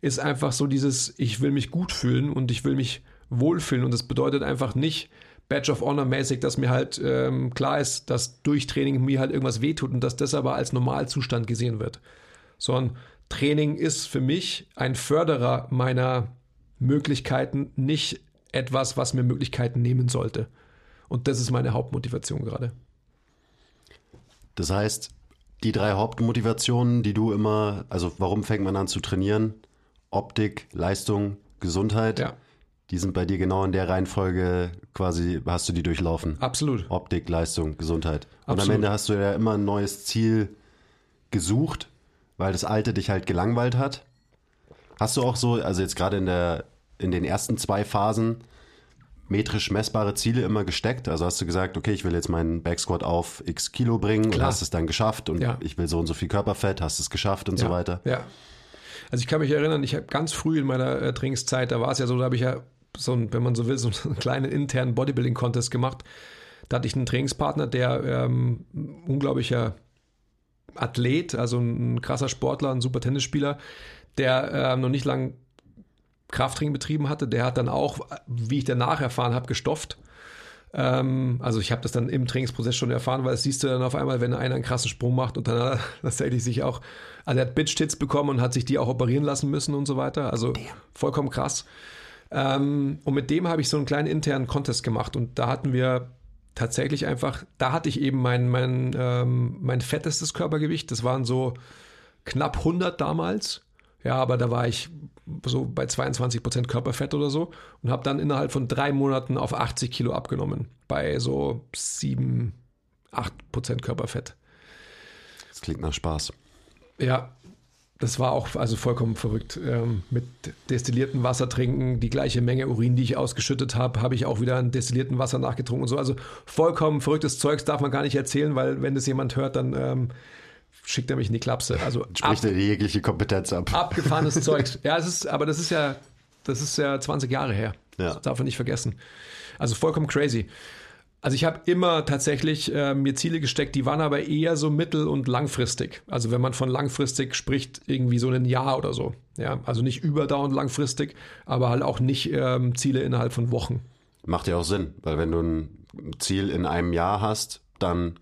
ist einfach so dieses, ich will mich gut fühlen und ich will mich wohlfühlen. Und das bedeutet einfach nicht Badge of Honor mäßig, dass mir halt ähm, klar ist, dass durch Training mir halt irgendwas wehtut und dass das aber als Normalzustand gesehen wird. Sondern Training ist für mich ein Förderer meiner Möglichkeiten, nicht etwas, was mir Möglichkeiten nehmen sollte. Und das ist meine Hauptmotivation gerade. Das heißt, die drei Hauptmotivationen, die du immer, also warum fängt man an zu trainieren? Optik, Leistung, Gesundheit. Ja. Die sind bei dir genau in der Reihenfolge quasi, hast du die durchlaufen. Absolut. Optik, Leistung, Gesundheit. Und am. Ende hast du ja immer ein neues Ziel gesucht, weil das alte dich halt gelangweilt hat. Hast du auch so, also jetzt gerade in der, in den ersten zwei Phasen, metrisch messbare Ziele immer gesteckt? Also hast du gesagt, okay, ich will jetzt meinen Backsquat auf x Kilo bringen und Klar. hast es dann geschafft und Ja. ich will so und so viel Körperfett, hast es geschafft und so ja. weiter. Ja. Also ich kann mich erinnern, ich habe ganz früh in meiner äh, Trainingszeit, da war es ja so, da habe ich ja so ein, wenn man so will, so einen kleinen internen Bodybuilding-Contest gemacht. Da hatte ich einen Trainingspartner, der ähm, ein unglaublicher Athlet, also ein krasser Sportler, ein super Tennisspieler, der ähm, noch nicht lang Krafttraining betrieben hatte. Der hat dann auch, wie ich danach erfahren habe, gestofft. Ähm, also ich habe das dann im Trainingsprozess schon erfahren, weil das siehst du dann auf einmal, wenn einer einen krassen Sprung macht und dann hat er tatsächlich sich auch, also er hat Bitch-Tits bekommen und hat sich die auch operieren lassen müssen und so weiter. Also vollkommen krass. Ähm, und mit dem habe ich so einen kleinen internen Contest gemacht und da hatten wir tatsächlich einfach, da hatte ich eben mein, mein, ähm, mein fettestes Körpergewicht. Das waren so knapp 100 damals. Ja, aber da war ich so bei 22 Prozent Körperfett oder so und habe dann innerhalb von drei Monaten auf 80 Kilo abgenommen. Bei so 7, 8 Prozent Körperfett. Das klingt nach Spaß. Ja, das war auch also vollkommen verrückt. Ähm, mit destilliertem Wasser trinken, die gleiche Menge Urin, die ich ausgeschüttet habe, habe ich auch wieder an destilliertem Wasser nachgetrunken und so. Also vollkommen verrücktes Zeugs darf man gar nicht erzählen, weil wenn das jemand hört, dann ähm, schickt er mich in die Klapse. Also Spricht er jegliche Kompetenz ab. abgefahrenes Zeugs. Ja, es ist, aber das ist ja, das ist ja 20 Jahre her. Ja. Das darf man nicht vergessen. Also vollkommen crazy. Also ich habe immer tatsächlich äh, mir Ziele gesteckt, die waren aber eher so mittel- und langfristig. Also wenn man von langfristig spricht, irgendwie so ein Jahr oder so. Ja, also nicht überdauernd langfristig, aber halt auch nicht ähm, Ziele innerhalb von Wochen. Macht ja auch Sinn, weil wenn du ein Ziel in einem Jahr hast, dann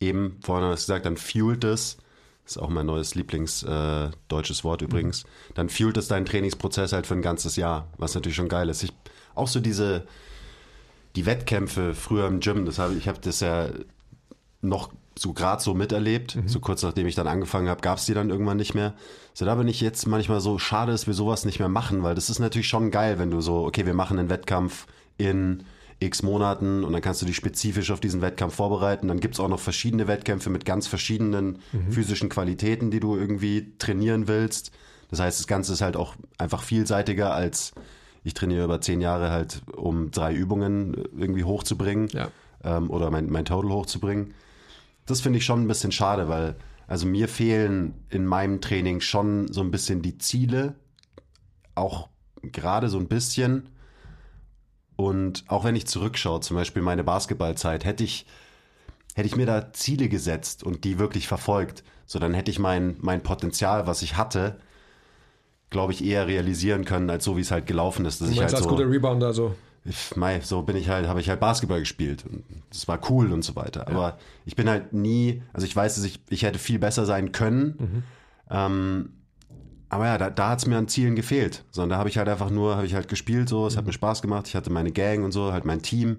eben, vorhin hast du gesagt, dann fuelt es, ist auch mein neues Lieblings äh, Wort übrigens, dann fuelt es deinen Trainingsprozess halt für ein ganzes Jahr, was natürlich schon geil ist. Ich, auch so diese, die Wettkämpfe früher im Gym, das habe ich habe das ja noch so gerade so miterlebt. So kurz nachdem ich dann angefangen habe, gab es die dann irgendwann nicht mehr. So da bin ich jetzt manchmal so schade, dass wir sowas nicht mehr machen, weil das ist natürlich schon geil, wenn du so, okay, wir machen einen Wettkampf in x Monaten und dann kannst du dich spezifisch auf diesen Wettkampf vorbereiten. Dann gibt es auch noch verschiedene Wettkämpfe mit ganz verschiedenen physischen Qualitäten, die du irgendwie trainieren willst. Das heißt, das Ganze ist halt auch einfach vielseitiger als ich trainiere über zehn Jahre halt, um drei Übungen irgendwie hochzubringen Ja. ähm, oder mein, mein Total hochzubringen. Das finde ich schon ein bisschen schade, weil also mir fehlen in meinem Training schon so ein bisschen die Ziele, auch gerade so ein bisschen. Und auch wenn ich zurückschaue, zum Beispiel meine Basketballzeit, hätte ich, hätte ich mir da Ziele gesetzt und die wirklich verfolgt, so dann hätte ich mein, mein Potenzial, was ich hatte, glaube ich, eher realisieren können, als so wie es halt gelaufen ist. Dass Du ich meinst halt als so, guter Rebounder so. ich, mei, so bin ich halt, habe ich halt Basketball gespielt. Und das war cool und so weiter. Aber ich bin halt nie, also ich weiß, dass ich, ich hätte viel besser sein können. Ähm, aber ja, da, da hat es mir an Zielen gefehlt. Sondern da habe ich halt einfach nur, habe ich halt gespielt, so, es hat mir Spaß gemacht, ich hatte meine Gang und so, halt mein Team.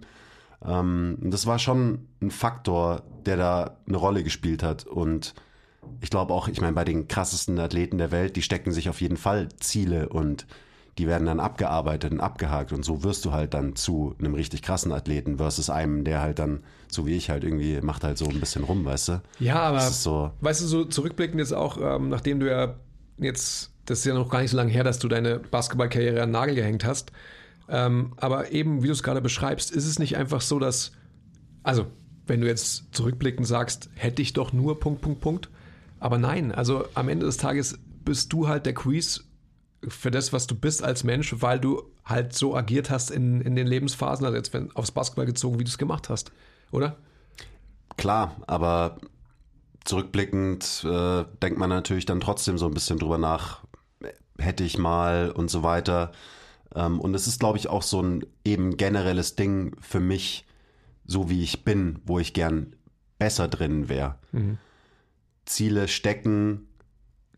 Ähm, und das war schon ein Faktor, der da eine Rolle gespielt hat. Und ich glaube auch, ich meine, bei den krassesten Athleten der Welt, die stecken sich auf jeden Fall Ziele und die werden dann abgearbeitet und abgehakt und so wirst du halt dann zu einem richtig krassen Athleten versus einem, der halt dann, so wie ich halt irgendwie, macht halt so ein bisschen rum, weißt du? Ja, aber so, weißt du, so zurückblickend jetzt auch, ähm, nachdem du ja jetzt, das ist ja noch gar nicht so lange her, dass du deine Basketballkarriere an Nagel gehängt hast. Ähm, aber eben, wie du es gerade beschreibst, ist es nicht einfach so, dass, also, wenn du jetzt zurückblickend sagst, hätte ich doch nur Punkt, Punkt, Punkt. Aber nein, also am Ende des Tages bist du halt der Quiz für das, was du bist als Mensch, weil du halt so agiert hast in, in den Lebensphasen, also jetzt wenn, aufs Basketball gezogen, wie du es gemacht hast, oder? Klar, aber zurückblickend äh, denkt man natürlich dann trotzdem so ein bisschen drüber nach, hätte ich mal und so weiter. Ähm, und es ist, glaube ich, auch so ein eben generelles Ding für mich, so wie ich bin, wo ich gern besser drin wäre. Mhm. Ziele stecken,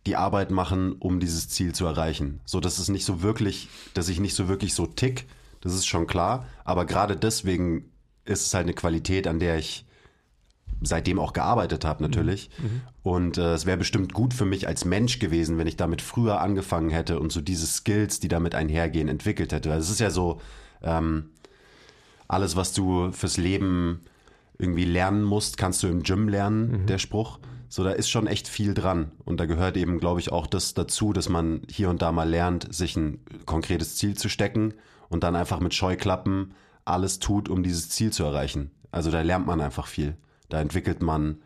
die Arbeit machen, um dieses Ziel zu erreichen. So, dass es nicht so wirklich, dass ich nicht so wirklich so tick, das ist schon klar. Aber gerade deswegen ist es halt eine Qualität, an der ich seitdem auch gearbeitet habe natürlich. Mhm. mhm. Und äh, es wäre bestimmt gut für mich als Mensch gewesen, wenn ich damit früher angefangen hätte und so diese Skills, die damit einhergehen, entwickelt hätte. Also es ist ja so, ähm, alles, was du fürs Leben irgendwie lernen musst, kannst du im Gym lernen, mhm. der Spruch. So, da ist schon echt viel dran. Und da gehört eben, glaube ich, auch das dazu, dass man hier und da mal lernt, sich ein konkretes Ziel zu stecken und dann einfach mit Scheuklappen alles tut, um dieses Ziel zu erreichen. Also da lernt man einfach viel. Da entwickelt man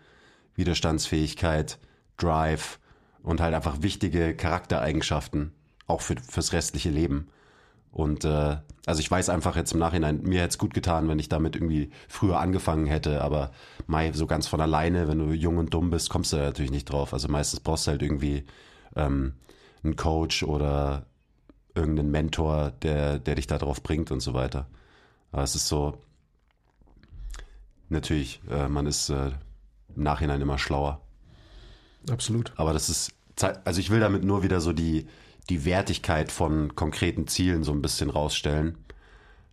Widerstandsfähigkeit, Drive und halt einfach wichtige Charaktereigenschaften, auch für, fürs restliche Leben. Und äh, also ich weiß einfach jetzt im Nachhinein, mir hätte es gut getan, wenn ich damit irgendwie früher angefangen hätte, aber Mai, so ganz von alleine, wenn du jung und dumm bist, kommst du da natürlich nicht drauf. Also meistens brauchst du halt irgendwie ähm, einen Coach oder irgendeinen Mentor, der, der dich da drauf bringt und so weiter. Aber es ist so, natürlich, äh, man ist äh, im Nachhinein immer schlauer. Absolut. Aber das ist, also ich will damit nur wieder so die, die Wertigkeit von konkreten Zielen so ein bisschen rausstellen.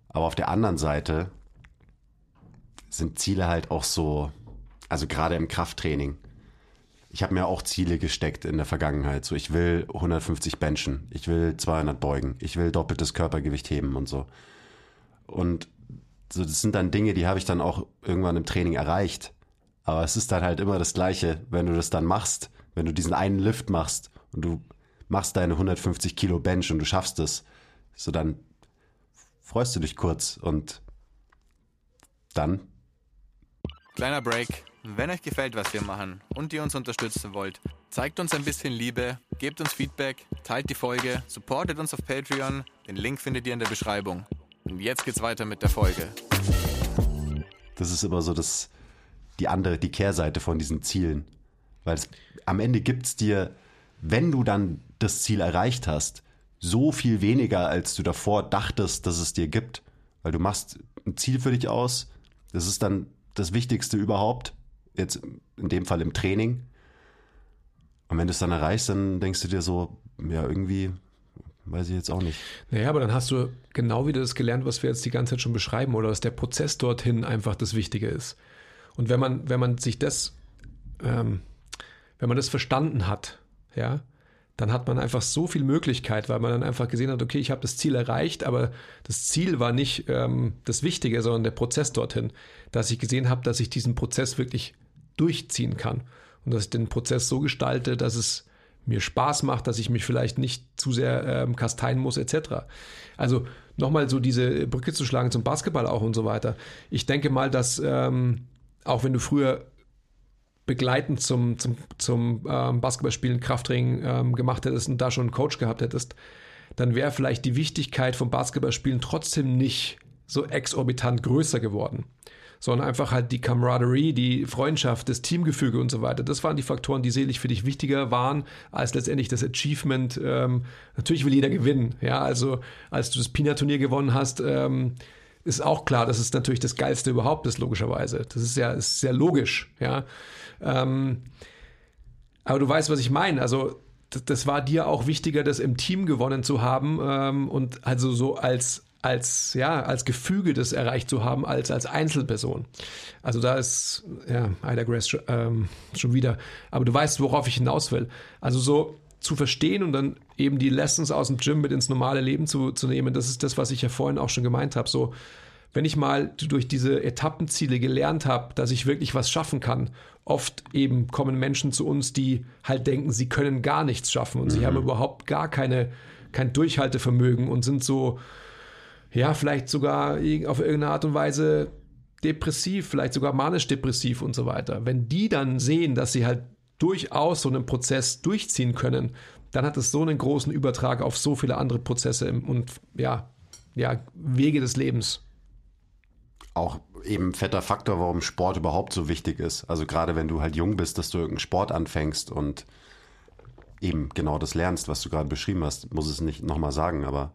Aber auf der anderen Seite sind Ziele halt auch so, also gerade im Krafttraining. Ich habe mir auch Ziele gesteckt in der Vergangenheit. So, ich will 150 benchen, ich will 200 beugen, ich will doppeltes Körpergewicht heben und so. Und so, das sind dann Dinge, die habe ich dann auch irgendwann im Training erreicht. Aber es ist dann halt immer das Gleiche, wenn du das dann machst, wenn du diesen einen Lift machst und du machst deine 150 Kilo Bench und du schaffst es, so dann freust du dich kurz und dann. Kleiner Break. Wenn euch gefällt, was wir machen und ihr uns unterstützen wollt, zeigt uns ein bisschen Liebe, gebt uns Feedback, teilt die Folge, supportet uns auf Patreon. Den Link findet ihr in der Beschreibung. Und jetzt geht's weiter mit der Folge. Das ist immer so das, die andere, die Kehrseite von diesen Zielen. Weil es, am Ende gibt es dir, wenn du dann das Ziel erreicht hast, so viel weniger, als du davor dachtest, dass es dir gibt. Weil du machst ein Ziel für dich aus. Das ist dann das Wichtigste überhaupt. Jetzt in dem Fall im Training. Und wenn du es dann erreichst, dann denkst du dir so, ja, irgendwie weiß ich jetzt auch nicht. Naja, aber dann hast du genau wieder das gelernt, was wir jetzt die ganze Zeit schon beschreiben, oder dass der Prozess dorthin einfach das Wichtige ist. Und wenn man, wenn man sich das, ähm, wenn man das verstanden hat, ja, dann hat man einfach so viel Möglichkeit, weil man dann einfach gesehen hat, okay, ich habe das Ziel erreicht, aber das Ziel war nicht ähm, das Wichtige, sondern der Prozess dorthin, dass ich gesehen habe, dass ich diesen Prozess wirklich durchziehen kann und dass ich den Prozess so gestalte, dass es mir Spaß macht, dass ich mich vielleicht nicht zu sehr ähm, kasteien muss, etc. Also nochmal so diese Brücke zu schlagen zum Basketball auch und so weiter. Ich denke mal, dass ähm, auch wenn du früher begleitend zum, zum, zum ähm, Basketballspielen Krafttraining ähm, gemacht hättest und da schon einen Coach gehabt hättest, dann wäre vielleicht die Wichtigkeit vom Basketballspielen trotzdem nicht so exorbitant größer geworden sondern einfach halt die Camaraderie, die Freundschaft, das Teamgefüge und so weiter. Das waren die Faktoren, die selig für dich wichtiger waren, als letztendlich das Achievement. Ähm, natürlich will jeder gewinnen. Ja, also als du das Pina-Turnier gewonnen hast, ähm, ist auch klar, dass es natürlich das Geilste überhaupt ist, logischerweise. Das ist ja ist sehr logisch, ja. Ähm, aber du weißt, was ich meine. Also, das, das, war dir auch wichtiger, das im Team gewonnen zu haben ähm, und also so als als, ja, als Gefüge das erreicht zu haben, als als Einzelperson. Also da ist, ja, Ida Grace ähm, schon wieder. Aber du weißt, worauf ich hinaus will. Also so zu verstehen und dann eben die Lessons aus dem Gym mit ins normale Leben zu, zu nehmen, das ist das, was ich ja vorhin auch schon gemeint habe. So, wenn ich mal durch diese Etappenziele gelernt habe, dass ich wirklich was schaffen kann, oft eben kommen Menschen zu uns, die halt denken, sie können gar nichts schaffen und mhm. sie haben überhaupt gar keine, kein Durchhaltevermögen und sind so, ja, vielleicht sogar auf irgendeine Art und Weise depressiv, vielleicht sogar manisch-depressiv und so weiter. Wenn die dann sehen, dass sie halt durchaus so einen Prozess durchziehen können, dann hat es so einen großen Übertrag auf so viele andere Prozesse und ja, ja, Wege des Lebens. Auch eben fetter Faktor, warum Sport überhaupt so wichtig ist. Also gerade wenn du halt jung bist, dass du irgendeinen Sport anfängst und eben genau das lernst, was du gerade beschrieben hast, muss es nicht nochmal sagen, aber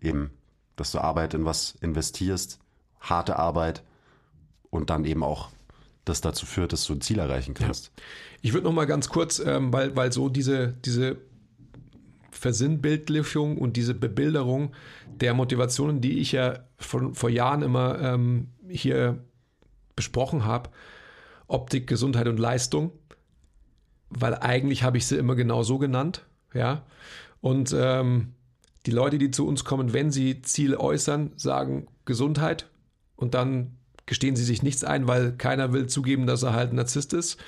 eben, dass du Arbeit in was investierst, harte Arbeit und dann eben auch das dazu führt, dass du ein Ziel erreichen kannst. Ja. Ich würde noch mal ganz kurz, ähm, weil, weil so diese, diese Versinnbildlichung und diese Bebilderung der Motivationen, die ich ja von, vor Jahren immer ähm, hier besprochen habe, Optik, Gesundheit und Leistung, weil eigentlich habe ich sie immer genau so genannt, ja. Und ähm, die Leute, die zu uns kommen, wenn sie Ziele äußern, sagen Gesundheit und dann gestehen sie sich nichts ein, weil keiner will zugeben, dass er halt Narzisst ist.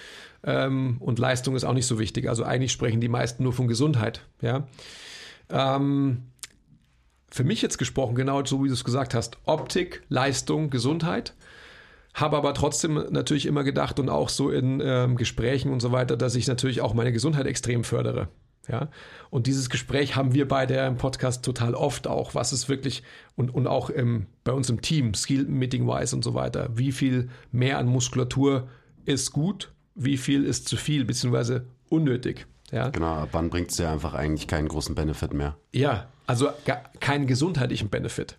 Ähm, und Leistung ist auch nicht so wichtig. Also eigentlich sprechen die meisten nur von Gesundheit. Ja. Ähm, für mich jetzt gesprochen, genau so wie du es gesagt hast, Optik, Leistung, Gesundheit. Habe aber trotzdem natürlich immer gedacht und auch so in ähm, Gesprächen und so weiter, dass ich natürlich auch meine Gesundheit extrem fördere. Ja, und dieses Gespräch haben wir beide im Podcast total oft auch, was ist wirklich und, und auch im, bei uns im Team, Skill Meeting Wise und so weiter, wie viel mehr an Muskulatur ist gut, wie viel ist zu viel, beziehungsweise unnötig. Ja. Genau, ab wann bringt es ja einfach eigentlich keinen großen Benefit mehr? Ja, also keinen gesundheitlichen Benefit.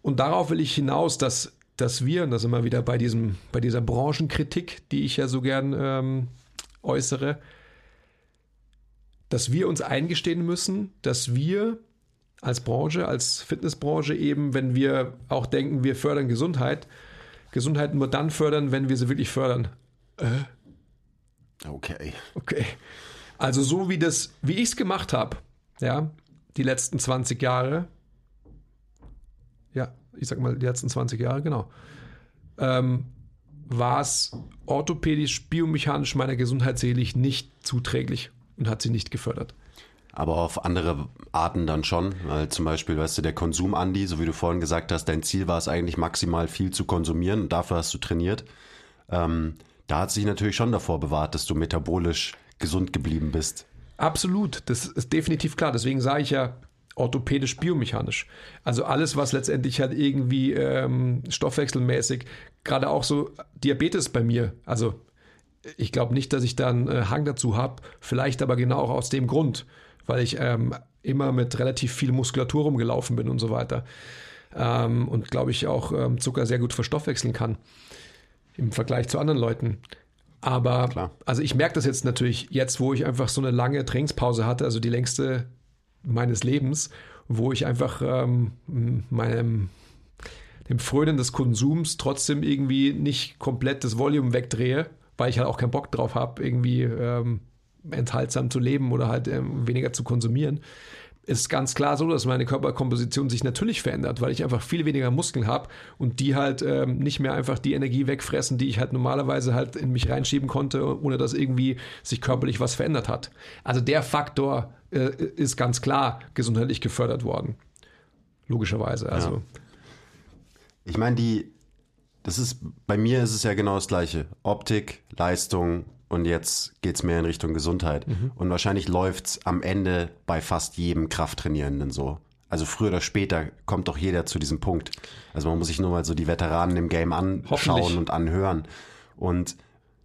Und darauf will ich hinaus, dass, dass wir, und da sind wir wieder bei, diesem, bei dieser Branchenkritik, die ich ja so gern ähm, äußere, dass wir uns eingestehen müssen, dass wir als Branche, als Fitnessbranche eben, wenn wir auch denken, wir fördern Gesundheit, Gesundheit nur dann fördern, wenn wir sie wirklich fördern. Äh? Okay. Okay. Also so wie das, wie ich es gemacht habe, ja, die letzten 20 Jahre, ja, ich sag mal die letzten 20 Jahre, genau, ähm, war es orthopädisch, biomechanisch meiner Gesundheit selig nicht zuträglich und hat sie nicht gefördert. Aber auf andere Arten dann schon, weil zum Beispiel, weißt du, der Konsum, Andi, so wie du vorhin gesagt hast, dein Ziel war es eigentlich maximal viel zu konsumieren und dafür hast du trainiert. Ähm, da hat sich natürlich schon davor bewahrt, dass du metabolisch gesund geblieben bist. Absolut, das ist definitiv klar. Deswegen sage ich ja orthopädisch, biomechanisch. Also alles, was letztendlich halt irgendwie ähm, stoffwechselmäßig, gerade auch so Diabetes bei mir, also ich glaube nicht, dass ich da einen äh, Hang dazu habe, vielleicht aber genau auch aus dem Grund, weil ich ähm, immer mit relativ viel Muskulatur rumgelaufen bin und so weiter. Ähm, und glaube ich auch ähm, Zucker sehr gut verstoffwechseln kann im Vergleich zu anderen Leuten. Aber Klar. also ich merke das jetzt natürlich jetzt, wo ich einfach so eine lange Trainingspause hatte, also die längste meines Lebens, wo ich einfach ähm, meinem dem Frönen des Konsums trotzdem irgendwie nicht komplett das Volume wegdrehe, weil ich halt auch keinen Bock drauf habe, irgendwie ähm, enthaltsam zu leben oder halt ähm, weniger zu konsumieren, ist ganz klar so, dass meine Körperkomposition sich natürlich verändert, weil ich einfach viel weniger Muskeln habe und die halt ähm, nicht mehr einfach die Energie wegfressen, die ich halt normalerweise halt in mich reinschieben konnte, ohne dass irgendwie sich körperlich was verändert hat. Also der Faktor äh, ist ganz klar gesundheitlich gefördert worden. Logischerweise. Also. Ja. Ich meine, die, das ist, bei mir ist es ja genau das Gleiche. Optik, Leistung und jetzt geht es mehr in Richtung Gesundheit. Mhm. Und wahrscheinlich läuft es am Ende bei fast jedem Krafttrainierenden so. Also früher oder später kommt doch jeder zu diesem Punkt. Also man muss sich nur mal so die Veteranen im Game anschauen und anhören. Und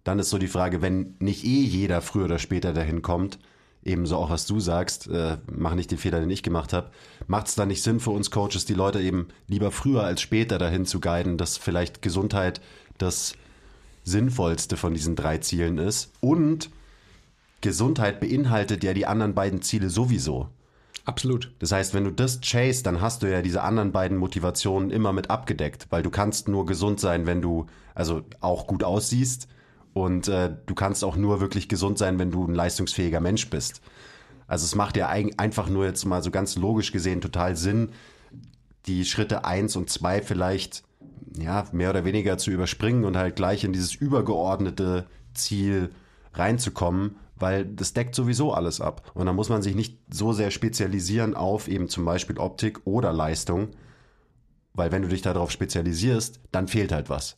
dann ist so die Frage, wenn nicht eh jeder früher oder später dahin kommt, ebenso auch was du sagst, äh, mach nicht den Fehler, den ich gemacht habe, macht es dann nicht Sinn für uns Coaches, die Leute eben lieber früher als später dahin zu guiden, dass vielleicht Gesundheit das sinnvollste von diesen drei Zielen ist und Gesundheit beinhaltet ja die anderen beiden Ziele sowieso. Absolut. Das heißt, wenn du das chase, dann hast du ja diese anderen beiden Motivationen immer mit abgedeckt, weil du kannst nur gesund sein, wenn du also auch gut aussiehst und äh, du kannst auch nur wirklich gesund sein, wenn du ein leistungsfähiger Mensch bist. Also es macht ja einfach nur jetzt mal so ganz logisch gesehen total Sinn, die Schritte eins und zwei vielleicht ja mehr oder weniger zu überspringen und halt gleich in dieses übergeordnete Ziel reinzukommen, weil das deckt sowieso alles ab. Und da muss man sich nicht so sehr spezialisieren auf eben zum Beispiel Optik oder Leistung, weil wenn du dich darauf spezialisierst, dann fehlt halt was.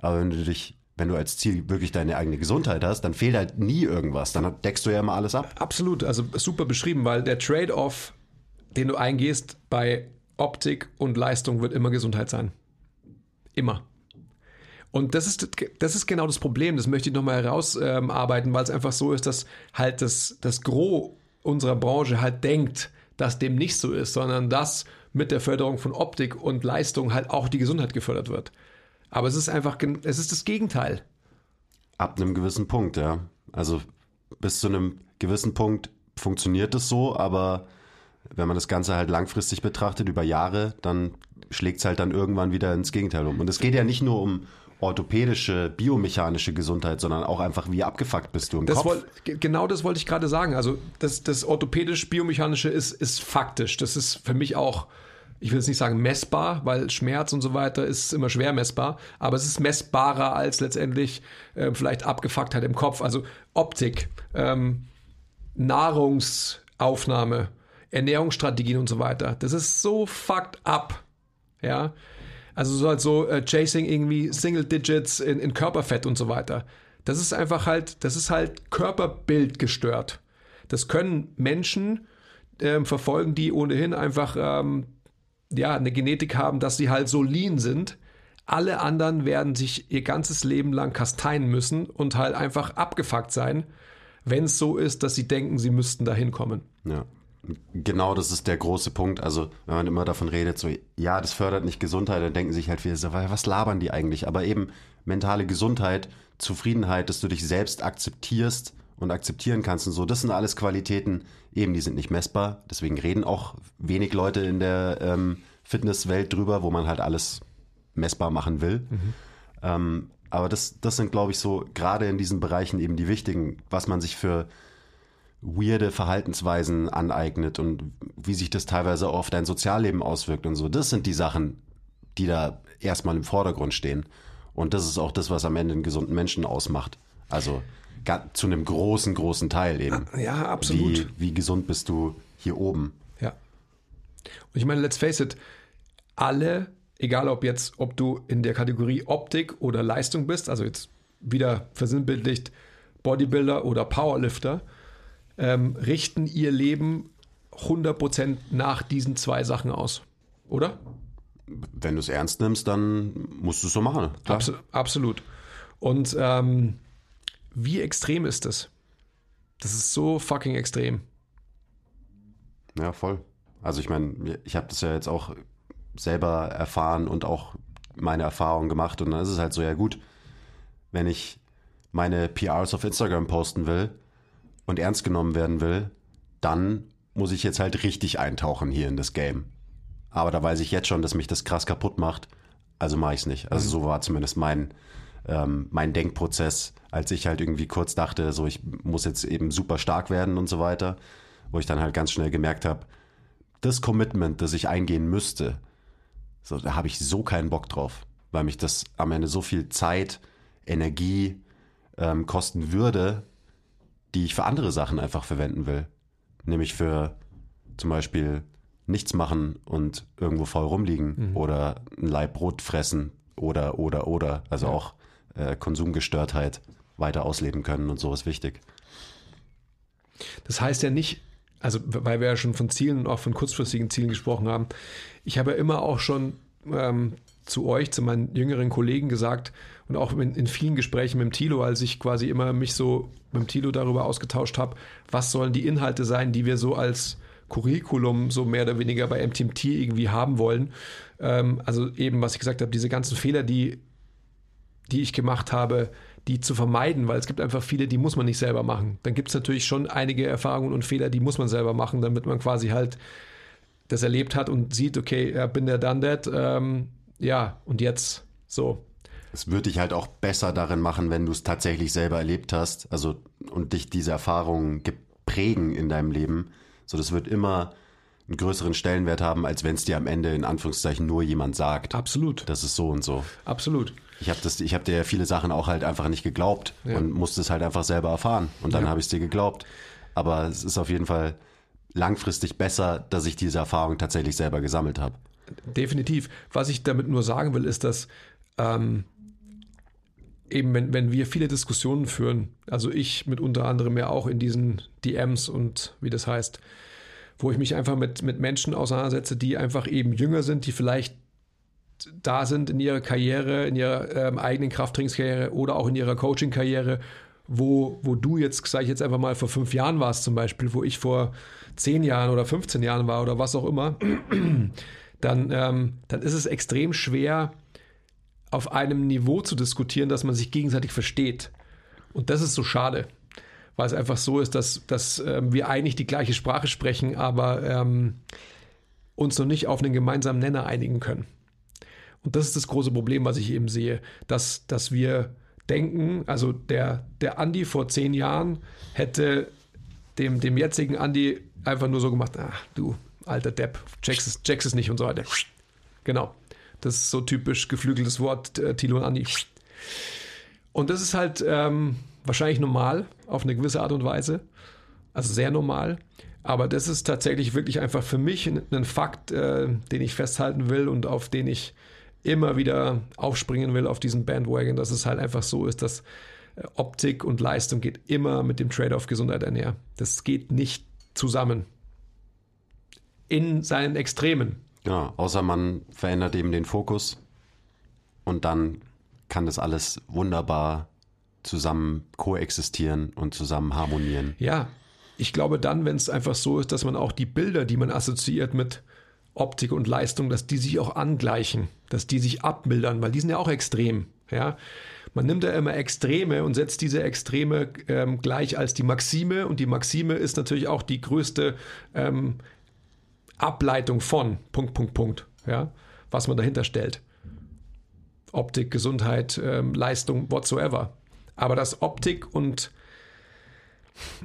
Aber wenn du dich wenn du als Ziel wirklich deine eigene Gesundheit hast, dann fehlt halt nie irgendwas. Dann deckst du ja immer alles ab. Absolut, also super beschrieben, weil der Trade-off, den du eingehst bei Optik und Leistung, wird immer Gesundheit sein. Immer. Und das ist, das ist genau das Problem. Das möchte ich nochmal herausarbeiten, ähm, weil es einfach so ist, dass halt das, das Gros unserer Branche halt denkt, dass dem nicht so ist, sondern dass mit der Förderung von Optik und Leistung halt auch die Gesundheit gefördert wird. Aber es ist einfach, es ist das Gegenteil. Ab einem gewissen Punkt, ja. Also bis zu einem gewissen Punkt funktioniert es so, aber wenn man das Ganze halt langfristig betrachtet, über Jahre, dann schlägt es halt dann irgendwann wieder ins Gegenteil um. Und es geht ja nicht nur um orthopädische, biomechanische Gesundheit, sondern auch einfach, wie abgefuckt bist du im das Kopf. Woll, genau das wollte ich gerade sagen. Also das, das orthopädisch-biomechanische ist, ist faktisch. Das ist für mich auch ich will jetzt nicht sagen messbar, weil Schmerz und so weiter ist immer schwer messbar, aber es ist messbarer als letztendlich äh, vielleicht Abgefucktheit im Kopf. Also Optik, ähm, Nahrungsaufnahme, Ernährungsstrategien und so weiter. Das ist so fucked up. Ja. Also so halt so äh, Chasing irgendwie Single Digits in, in Körperfett und so weiter. Das ist einfach halt, das ist halt Körperbild gestört. Das können Menschen ähm, verfolgen, die ohnehin einfach ähm, ja, eine Genetik haben, dass sie halt so lean sind. Alle anderen werden sich ihr ganzes Leben lang kasteien müssen und halt einfach abgefuckt sein, wenn es so ist, dass sie denken, sie müssten da hinkommen. Ja. Genau, das ist der große Punkt. Also, wenn man immer davon redet, so, ja, das fördert nicht Gesundheit, dann denken sich halt viele so, was labern die eigentlich? Aber eben mentale Gesundheit, Zufriedenheit, dass du dich selbst akzeptierst und akzeptieren kannst und so, das sind alles Qualitäten, eben, die sind nicht messbar. Deswegen reden auch wenig Leute in der ähm, Fitnesswelt drüber, wo man halt alles messbar machen will. Mhm. Ähm, aber das, das sind, glaube ich, so gerade in diesen Bereichen eben die wichtigen, was man sich für weirde Verhaltensweisen aneignet und wie sich das teilweise auch auf dein Sozialleben auswirkt und so. Das sind die Sachen, die da erstmal im Vordergrund stehen. Und das ist auch das, was am Ende einen gesunden Menschen ausmacht. Also zu einem großen, großen Teil eben. Ja, absolut. Wie, wie gesund bist du hier oben? Ja. Und ich meine, let's face it, alle, egal ob jetzt, ob du in der Kategorie Optik oder Leistung bist, also jetzt wieder versinnbildlicht Bodybuilder oder Powerlifter, ähm, richten ihr Leben 100% nach diesen zwei Sachen aus, oder? Wenn du es ernst nimmst, dann musst du es so machen. Abs absolut. Und ähm, wie extrem ist das? Das ist so fucking extrem. Ja, voll. Also ich meine, ich habe das ja jetzt auch selber erfahren und auch meine Erfahrungen gemacht und dann ist es halt so, ja gut, wenn ich meine PRs auf Instagram posten will und ernst genommen werden will, dann muss ich jetzt halt richtig eintauchen hier in das Game. Aber da weiß ich jetzt schon, dass mich das krass kaputt macht, also mache ich es nicht. Also mhm. so war zumindest mein, ähm, mein Denkprozess, als ich halt irgendwie kurz dachte, so ich muss jetzt eben super stark werden und so weiter, wo ich dann halt ganz schnell gemerkt habe, das Commitment, das ich eingehen müsste, so, da habe ich so keinen Bock drauf, weil mich das am Ende so viel Zeit, Energie ähm, kosten würde, die ich für andere Sachen einfach verwenden will. Nämlich für zum Beispiel nichts machen und irgendwo faul rumliegen mhm. oder ein Laib Brot fressen oder, oder, oder. Also ja. auch äh, Konsumgestörtheit weiter ausleben können und so ist wichtig. Das heißt ja nicht, also weil wir ja schon von Zielen und auch von kurzfristigen Zielen gesprochen haben, ich habe ja immer auch schon ähm, zu euch, zu meinen jüngeren Kollegen gesagt und auch in, in, vielen Gesprächen mit dem Tilo, als ich quasi immer mich so mit dem Tilo darüber ausgetauscht habe, was sollen die Inhalte sein, die wir so als Curriculum so mehr oder weniger bei MTMT irgendwie haben wollen. Ähm, also eben, was ich gesagt habe, diese ganzen Fehler, die die ich gemacht habe, die zu vermeiden, weil es gibt einfach viele, die muss man nicht selber machen. Dann gibt es natürlich schon einige Erfahrungen und Fehler, die muss man selber machen, damit man quasi halt das erlebt hat und sieht, okay, ja, bin der done that, ähm, ja, und jetzt so. Es würde dich halt auch besser darin machen, wenn du es tatsächlich selber erlebt hast, also und dich diese Erfahrungen prägen in deinem Leben. So, das wird immer einen größeren Stellenwert haben, als wenn es dir am Ende in Anführungszeichen nur jemand sagt. Absolut. Das ist so und so. Absolut. Ich habe das, ich habe dir viele Sachen auch halt einfach nicht geglaubt ja. und musste es halt einfach selber erfahren. Und dann ja. habe ich es dir geglaubt. Aber es ist auf jeden Fall langfristig besser, dass ich diese Erfahrung tatsächlich selber gesammelt habe. Definitiv. Was ich damit nur sagen will, ist, dass ähm, eben, wenn, wenn wir viele Diskussionen führen, also ich mit unter anderem ja auch in diesen DMs und wie das heißt, wo ich mich einfach mit, mit Menschen auseinandersetze, die einfach eben jünger sind, die vielleicht da sind in ihrer Karriere, in ihrer ähm, eigenen Krafttrainingskarriere oder auch in ihrer Coaching-Karriere, wo, wo du jetzt, sage ich jetzt einfach mal, vor fünf Jahren warst zum Beispiel, wo ich vor zehn Jahren oder 15 Jahren war oder was auch immer, dann, ähm, dann ist es extrem schwer, auf einem Niveau zu diskutieren, dass man sich gegenseitig versteht. Und das ist so schade, weil es einfach so ist, dass, dass ähm, wir eigentlich die gleiche Sprache sprechen, aber ähm, uns noch nicht auf einen gemeinsamen Nenner einigen können. Und das ist das große Problem, was ich eben sehe, dass, dass wir denken, also der, der Andi vor zehn Jahren hätte dem, dem jetzigen Andi einfach nur so gemacht, ach du alter Depp, checkst es, checkst es nicht und so weiter. Genau. Das ist so typisch geflügeltes Wort, äh, Thilo und Andi. Und das ist halt ähm, wahrscheinlich normal auf eine gewisse Art und Weise. Also sehr normal. Aber das ist tatsächlich wirklich einfach für mich ein, Fakt, äh, den ich festhalten will und auf den ich immer wieder aufspringen will auf diesen Bandwagon, dass es halt einfach so ist, dass äh, Optik und Leistung geht immer mit dem Trade-off Gesundheit einher. Das geht nicht zusammen. In seinen Extremen. Genau, außer man verändert eben den Fokus und dann kann das alles wunderbar zusammen koexistieren und zusammen harmonieren. Ja, ich glaube dann, wenn es einfach so ist, dass man auch die Bilder, die man assoziiert mit Optik und Leistung, dass die sich auch angleichen, dass die sich abmildern, weil die sind ja auch extrem. Ja, man nimmt ja immer Extreme und setzt diese Extreme ähm, gleich als die Maxime und die Maxime ist natürlich auch die größte ähm, Ableitung von Punkt, Punkt, Punkt, ja, was man dahinter stellt. Optik, Gesundheit, ähm, Leistung, whatsoever. Aber dass Optik und,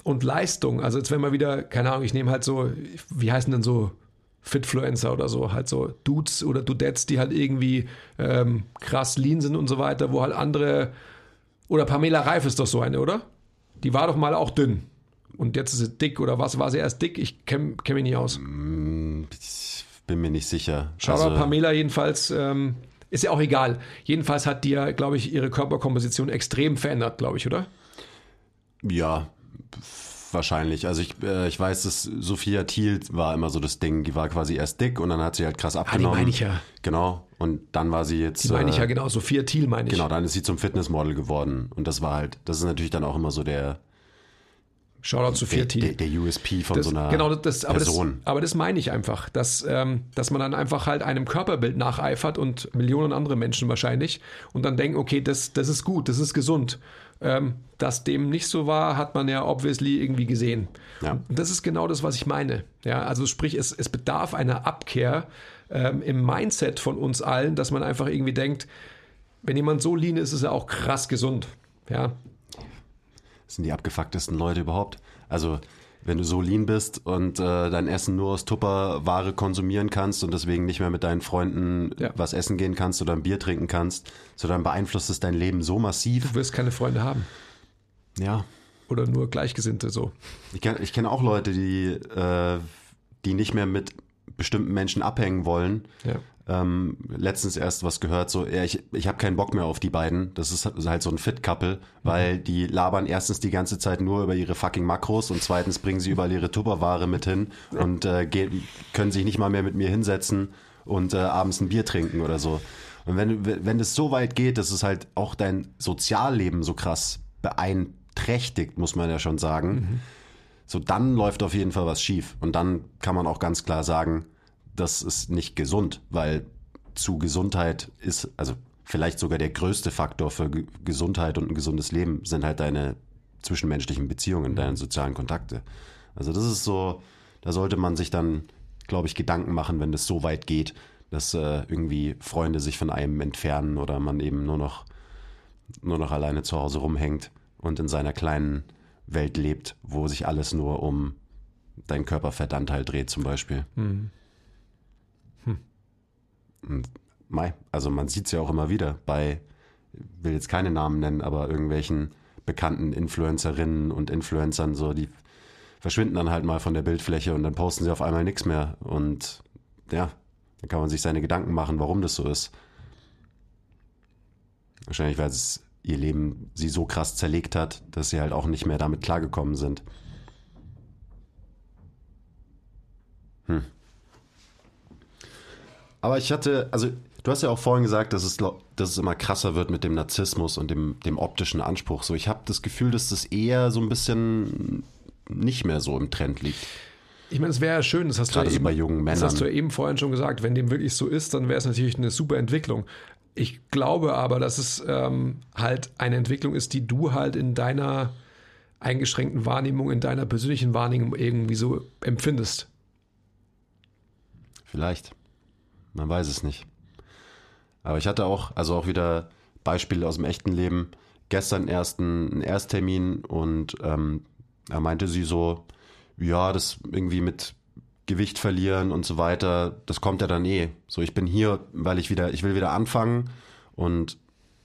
und Leistung, also jetzt wenn man wieder, keine Ahnung, ich nehme halt so, wie heißen denn so Fitfluencer oder so, halt so Dudes oder Dudettes, die halt irgendwie ähm, krass lean sind und so weiter, wo halt andere, oder Pamela Reif ist doch so eine, oder? Die war doch mal auch dünn. Und jetzt ist sie dick oder was? War sie erst dick? Ich kenne kenn mich nicht aus. Ich bin mir nicht sicher. Schau also, Pamela jedenfalls. Ähm, ist ja auch egal. Jedenfalls hat die ja, glaube ich, ihre Körperkomposition extrem verändert, glaube ich, oder? Ja, wahrscheinlich. Also ich, äh, ich weiß, dass Sophia Thiel war immer so das Ding. Die war quasi erst dick und dann hat sie halt krass abgenommen. Ah, die meine ich ja. Genau. Und dann war sie jetzt. Die meine ich ja, äh, genau. Sophia Thiel meine ich. Genau, dann ist sie zum Fitnessmodel geworden. Und das war halt, das ist natürlich dann auch immer so der, Shoutout zu 4 der, der, der, USP von das, so einer genau, das, aber Person. Das, aber das meine ich einfach, dass, ähm, dass man dann einfach halt einem Körperbild nacheifert und Millionen andere Menschen wahrscheinlich und dann denken, okay, das, das ist gut, das ist gesund. Ähm, dass dem nicht so war, hat man ja obviously irgendwie gesehen. Ja. Und das ist genau das, was ich meine. Ja, also sprich, es, es bedarf einer Abkehr ähm, im Mindset von uns allen, dass man einfach irgendwie denkt, wenn jemand so lean ist, ist er auch krass gesund. Ja, das sind die abgefucktesten Leute überhaupt. Also, wenn du so lean bist und äh, dein Essen nur aus Tupperware konsumieren kannst und deswegen nicht mehr mit deinen Freunden ja. was essen gehen kannst oder ein Bier trinken kannst, so dann beeinflusst es dein Leben so massiv. Du wirst keine Freunde haben. Ja. Oder nur Gleichgesinnte so. Ich kenne ich kenn auch Leute, die, äh, die nicht mehr mit bestimmten Menschen abhängen wollen, ja ähm, letztens erst was gehört, so, ja, ich, ich habe keinen Bock mehr auf die beiden. Das ist halt so ein Fit-Couple, weil mhm. die labern erstens die ganze Zeit nur über ihre fucking Makros und zweitens bringen sie überall ihre Tupperware mit hin und äh, gehen, können sich nicht mal mehr mit mir hinsetzen und äh, abends ein Bier trinken oder so. Und wenn, wenn es so weit geht, dass es halt auch dein Sozialleben so krass beeinträchtigt, muss man ja schon sagen, mhm. so dann läuft auf jeden Fall was schief. Und dann kann man auch ganz klar sagen, das ist nicht gesund, weil zu Gesundheit ist, also vielleicht sogar der größte Faktor für G Gesundheit und ein gesundes Leben sind halt deine zwischenmenschlichen Beziehungen, deine sozialen Kontakte. Also das ist so, da sollte man sich dann, glaube ich, Gedanken machen, wenn das so weit geht, dass äh, irgendwie Freunde sich von einem entfernen oder man eben nur noch, nur noch alleine zu Hause rumhängt und in seiner kleinen Welt lebt, wo sich alles nur um deinen Körperfettanteil dreht zum Beispiel. Mhm. Mai, also man sieht es ja auch immer wieder bei, will jetzt keine Namen nennen, aber irgendwelchen bekannten Influencerinnen und Influencern, so die verschwinden dann halt mal von der Bildfläche und dann posten sie auf einmal nichts mehr. Und ja, dann kann man sich seine Gedanken machen, warum das so ist. Wahrscheinlich, weil es ihr Leben sie so krass zerlegt hat, dass sie halt auch nicht mehr damit klargekommen sind. Hm. Aber ich hatte, also du hast ja auch vorhin gesagt, dass es, dass es immer krasser wird mit dem Narzissmus und dem, dem optischen Anspruch. So, ich habe das Gefühl, dass das eher so ein bisschen nicht mehr so im Trend liegt. Ich meine, es wäre ja schön, das hast, Gerade du ja so eben, bei jungen das Männern. hast du ja eben vorhin schon gesagt, wenn dem wirklich so ist, dann wäre es natürlich eine super Entwicklung. Ich glaube aber, dass es ähm, halt eine Entwicklung ist, die du halt in deiner eingeschränkten Wahrnehmung, in deiner persönlichen Wahrnehmung irgendwie so empfindest. Vielleicht. Man weiß es nicht. Aber ich hatte auch, also auch wieder Beispiele aus dem echten Leben. Gestern erst einen Ersttermin und ähm, er meinte sie so, ja, das irgendwie mit Gewicht verlieren und so weiter, das kommt ja dann eh. So, ich bin hier, weil ich wieder, ich will wieder anfangen und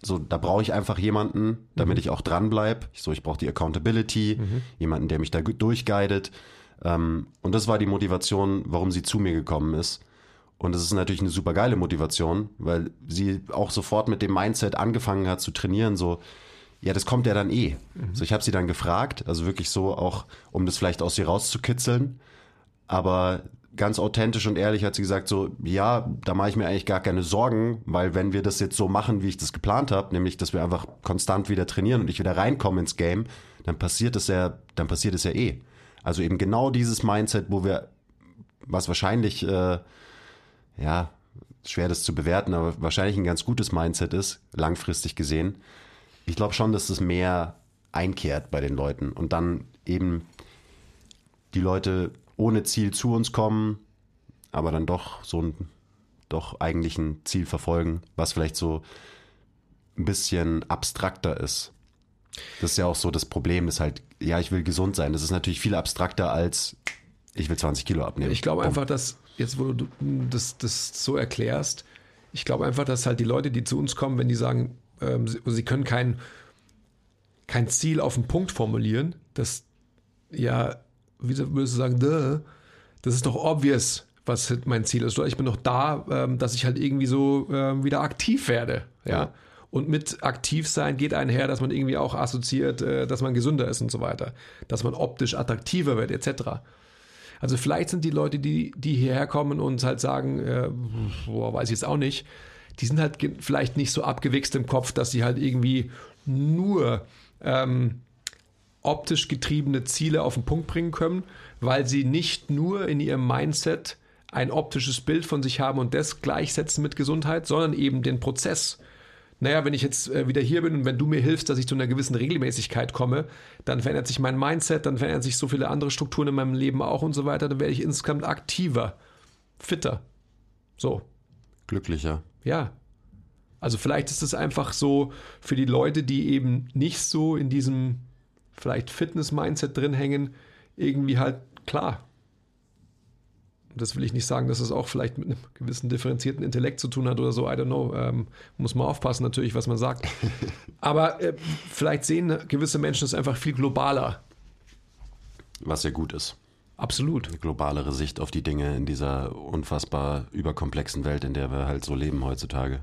so, da brauche ich einfach jemanden, damit ich auch dran bleib. Ich, so, ich brauche die Accountability, jemanden, der mich da durchguidet. Ähm, und das war die Motivation, warum sie zu mir gekommen ist. Und das ist natürlich eine super geile Motivation, weil sie auch sofort mit dem Mindset angefangen hat zu trainieren, so, ja, das kommt ja dann eh. So, ich habe sie dann gefragt, also wirklich so auch, um das vielleicht aus ihr rauszukitzeln. Aber ganz authentisch und ehrlich hat sie gesagt, so, ja, da mache ich mir eigentlich gar keine Sorgen, weil wenn wir das jetzt so machen, wie ich das geplant habe, nämlich, dass wir einfach konstant wieder trainieren und ich wieder reinkomme ins Game, dann passiert es ja, dann passiert es ja eh. Also eben genau dieses Mindset, wo wir, was wahrscheinlich, äh, ja, schwer das zu bewerten, aber wahrscheinlich ein ganz gutes Mindset ist, langfristig gesehen. Ich glaube schon, dass das mehr einkehrt bei den Leuten und dann eben die Leute ohne Ziel zu uns kommen, aber dann doch so ein, doch eigentlich ein Ziel verfolgen, was vielleicht so ein bisschen abstrakter ist. Das ist ja auch so das Problem, ist halt, ja, ich will gesund sein. Das ist natürlich viel abstrakter als ich will 20 Kilo abnehmen. Ich glaube einfach, dass, jetzt wo du das, das so erklärst, ich glaube einfach, dass halt die Leute, die zu uns kommen, wenn die sagen, ähm, sie, sie können kein, kein Ziel auf den Punkt formulieren, das ja, wie würdest du sagen, duh, das ist doch obvious, was mein Ziel ist. Oder ich bin doch da, ähm, dass ich halt irgendwie so ähm, wieder aktiv werde. Ja. Ja. Und mit aktiv sein geht einher, dass man irgendwie auch assoziiert, äh, dass man gesünder ist und so weiter. Dass man optisch attraktiver wird, etc. Also vielleicht sind die Leute, die, die hierher kommen und halt sagen, äh, boah, weiß ich jetzt auch nicht, die sind halt vielleicht nicht so abgewichst im Kopf, dass sie halt irgendwie nur ähm, optisch getriebene Ziele auf den Punkt bringen können, weil sie nicht nur in ihrem Mindset ein optisches Bild von sich haben und das gleichsetzen mit Gesundheit, sondern eben den Prozess. Naja, wenn ich jetzt äh, wieder hier bin und wenn du mir hilfst, dass ich zu einer gewissen Regelmäßigkeit komme, dann verändert sich mein Mindset, dann verändern sich so viele andere Strukturen in meinem Leben auch und so weiter, dann werde ich insgesamt aktiver, fitter. So, glücklicher. ja. Also vielleicht ist es einfach so für die Leute, die eben nicht so in diesem vielleicht Fitness-Mindset drin hängen, irgendwie halt klar. Das will ich nicht sagen, dass es auch vielleicht mit einem gewissen differenzierten Intellekt zu tun hat oder so. I don't know. Ähm, muss man aufpassen natürlich, was man sagt. Aber äh, vielleicht sehen gewisse Menschen es einfach viel globaler. Was ja gut ist. Absolut. Eine globalere Sicht auf die Dinge in dieser unfassbar überkomplexen Welt, in der wir halt so leben heutzutage.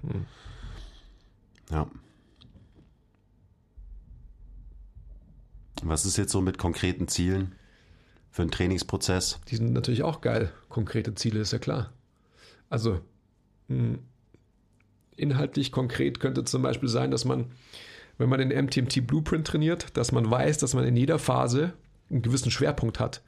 Ja. Was ist jetzt so mit konkreten Zielen für einen Trainingsprozess? Die sind natürlich auch geil. Konkrete Ziele ist ja klar. Also mh, inhaltlich konkret könnte zum Beispiel sein, dass man, wenn man den MTMT Blueprint trainiert, dass man weiß, dass man in jeder Phase einen gewissen Schwerpunkt hat.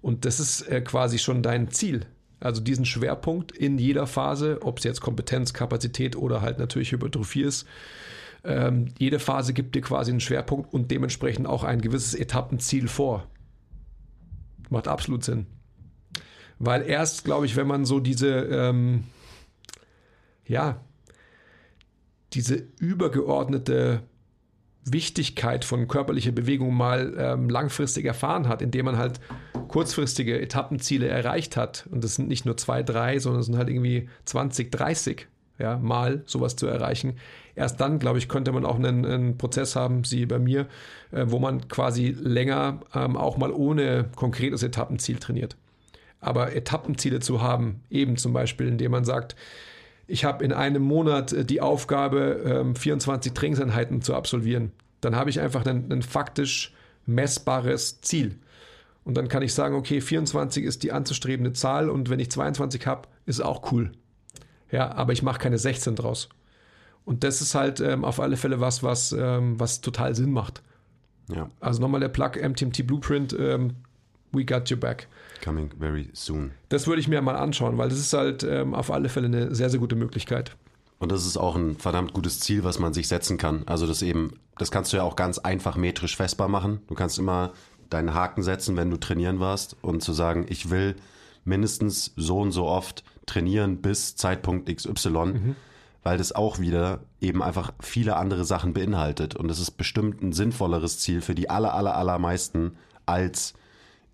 Und das ist äh, quasi schon dein Ziel. Also diesen Schwerpunkt in jeder Phase, ob es jetzt Kompetenz, Kapazität oder halt natürlich Hypertrophie ist, ähm, jede Phase gibt dir quasi einen Schwerpunkt und dementsprechend auch ein gewisses Etappenziel vor. Macht absolut Sinn. Weil erst, glaube ich, wenn man so diese, ähm, ja, diese übergeordnete Wichtigkeit von körperlicher Bewegung mal ähm, langfristig erfahren hat, indem man halt kurzfristige Etappenziele erreicht hat. Und das sind nicht nur zwei, drei, sondern es sind halt irgendwie 20, 30 ja, mal sowas zu erreichen. Erst dann, glaube ich, könnte man auch einen, einen Prozess haben, sie bei mir, äh, wo man quasi länger ähm, auch mal ohne konkretes Etappenziel trainiert. Aber Etappenziele zu haben, eben zum Beispiel, indem man sagt, ich habe in einem Monat äh, die Aufgabe, ähm, 24 Trainingseinheiten zu absolvieren. Dann habe ich einfach ein, ein faktisch messbares Ziel. Und dann kann ich sagen, okay, 24 ist die anzustrebende Zahl und wenn ich 22 habe, ist auch cool. Ja, aber ich mache keine 16 draus. Und das ist halt ähm, auf alle Fälle was, was, ähm, was total Sinn macht. Ja. Also nochmal der Plug MTMT Blueprint, ähm, we got your back. Coming very soon. Das würde ich mir mal anschauen, weil das ist halt ähm, auf alle Fälle eine sehr, sehr gute Möglichkeit. Und das ist auch ein verdammt gutes Ziel, was man sich setzen kann. Also das eben, das kannst du ja auch ganz einfach metrisch festbar machen. Du kannst immer deinen Haken setzen, wenn du trainieren warst und zu sagen, ich will mindestens so und so oft trainieren bis Zeitpunkt XY, mhm. weil das auch wieder eben einfach viele andere Sachen beinhaltet. Und das ist bestimmt ein sinnvolleres Ziel für die aller, aller, allermeisten als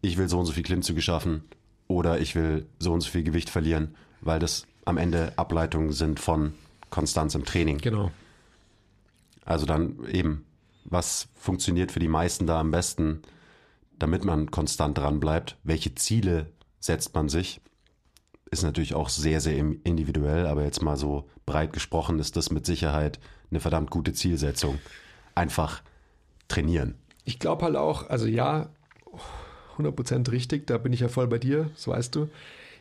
ich will so und so viel Klimmzüge schaffen oder ich will so und so viel Gewicht verlieren, weil das am Ende Ableitungen sind von Konstanz im Training. Genau. Also dann eben, was funktioniert für die meisten da am besten, damit man konstant dran bleibt? Welche Ziele setzt man sich? Ist natürlich auch sehr, sehr individuell, aber jetzt mal so breit gesprochen ist das mit Sicherheit eine verdammt gute Zielsetzung. Einfach trainieren. Ich glaube halt auch, also ja, 100% richtig, da bin ich ja voll bei dir, das weißt du.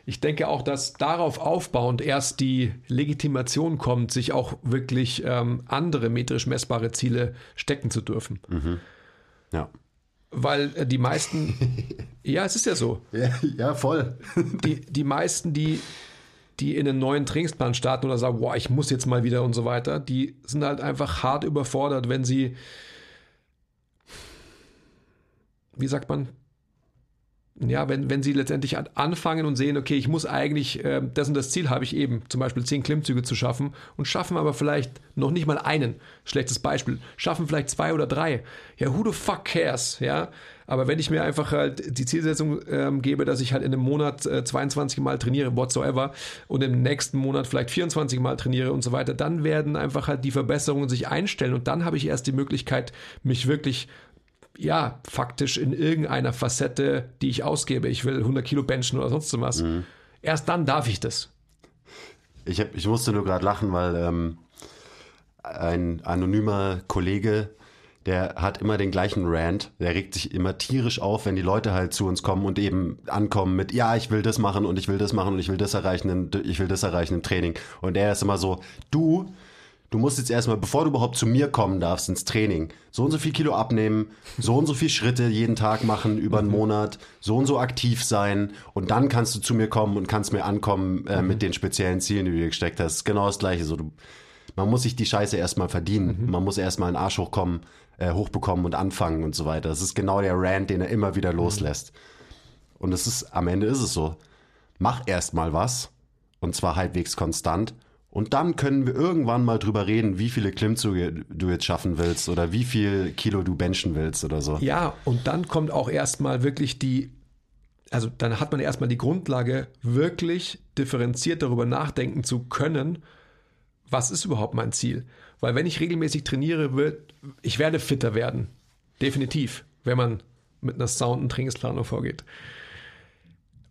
Ich denke auch, dass darauf aufbauend erst die Legitimation kommt, sich auch wirklich ähm, andere metrisch messbare Ziele stecken zu dürfen. Mhm. Ja. Weil äh, die meisten, ja, es ist ja so. Ja, ja voll. die, die meisten, die, die in einen neuen Trainingsplan starten oder sagen, boah, ich muss jetzt mal wieder und so weiter, die sind halt einfach hart überfordert, wenn sie, wie sagt man, ja, wenn, wenn sie letztendlich anfangen und sehen, okay, ich muss eigentlich, äh, das und das Ziel habe ich eben, zum Beispiel zehn Klimmzüge zu schaffen und schaffen aber vielleicht noch nicht mal einen, schlechtes Beispiel, schaffen vielleicht zwei oder drei. Ja, who the fuck cares, ja? Aber wenn ich mir einfach halt die Zielsetzung ähm, gebe, dass ich halt in einem Monat äh, 22 Mal trainiere, whatsoever, und im nächsten Monat vielleicht 24 Mal trainiere und so weiter, dann werden einfach halt die Verbesserungen sich einstellen und dann habe ich erst die Möglichkeit, mich wirklich ja, faktisch in irgendeiner Facette, die ich ausgebe. Ich will 100 Kilo benchen oder sonst was. Mhm. Erst dann darf ich das. Ich, hab, ich musste nur gerade lachen, weil ähm, ein anonymer Kollege, der hat immer den gleichen Rant. Der regt sich immer tierisch auf, wenn die Leute halt zu uns kommen und eben ankommen mit, ja, ich will das machen und ich will das machen und ich will das erreichen, ich will das erreichen im Training. Und er ist immer so, du, du musst jetzt erstmal, bevor du überhaupt zu mir kommen darfst ins Training, so und so viel Kilo abnehmen, so und so viel Schritte jeden Tag machen über einen mhm. Monat, so und so aktiv sein und dann kannst du zu mir kommen und kannst mir ankommen äh, mhm. mit den speziellen Zielen, die du dir gesteckt hast. Genau das Gleiche. So, du, man muss sich die Scheiße erstmal verdienen. Mhm. Man muss erstmal einen Arsch hochkommen, äh, hochbekommen und anfangen und so weiter. Das ist genau der Rant, den er immer wieder mhm. loslässt. Und es ist, am Ende ist es so. Mach erstmal was und zwar halbwegs konstant und dann können wir irgendwann mal drüber reden, wie viele Klimmzüge du jetzt schaffen willst oder wie viel Kilo du benchen willst oder so. Ja, und dann kommt auch erstmal wirklich die, also dann hat man erstmal die Grundlage, wirklich differenziert darüber nachdenken zu können, was ist überhaupt mein Ziel. Weil wenn ich regelmäßig trainiere, wird, ich werde fitter werden. Definitiv, wenn man mit einer sounden Trainingsplanung vorgeht.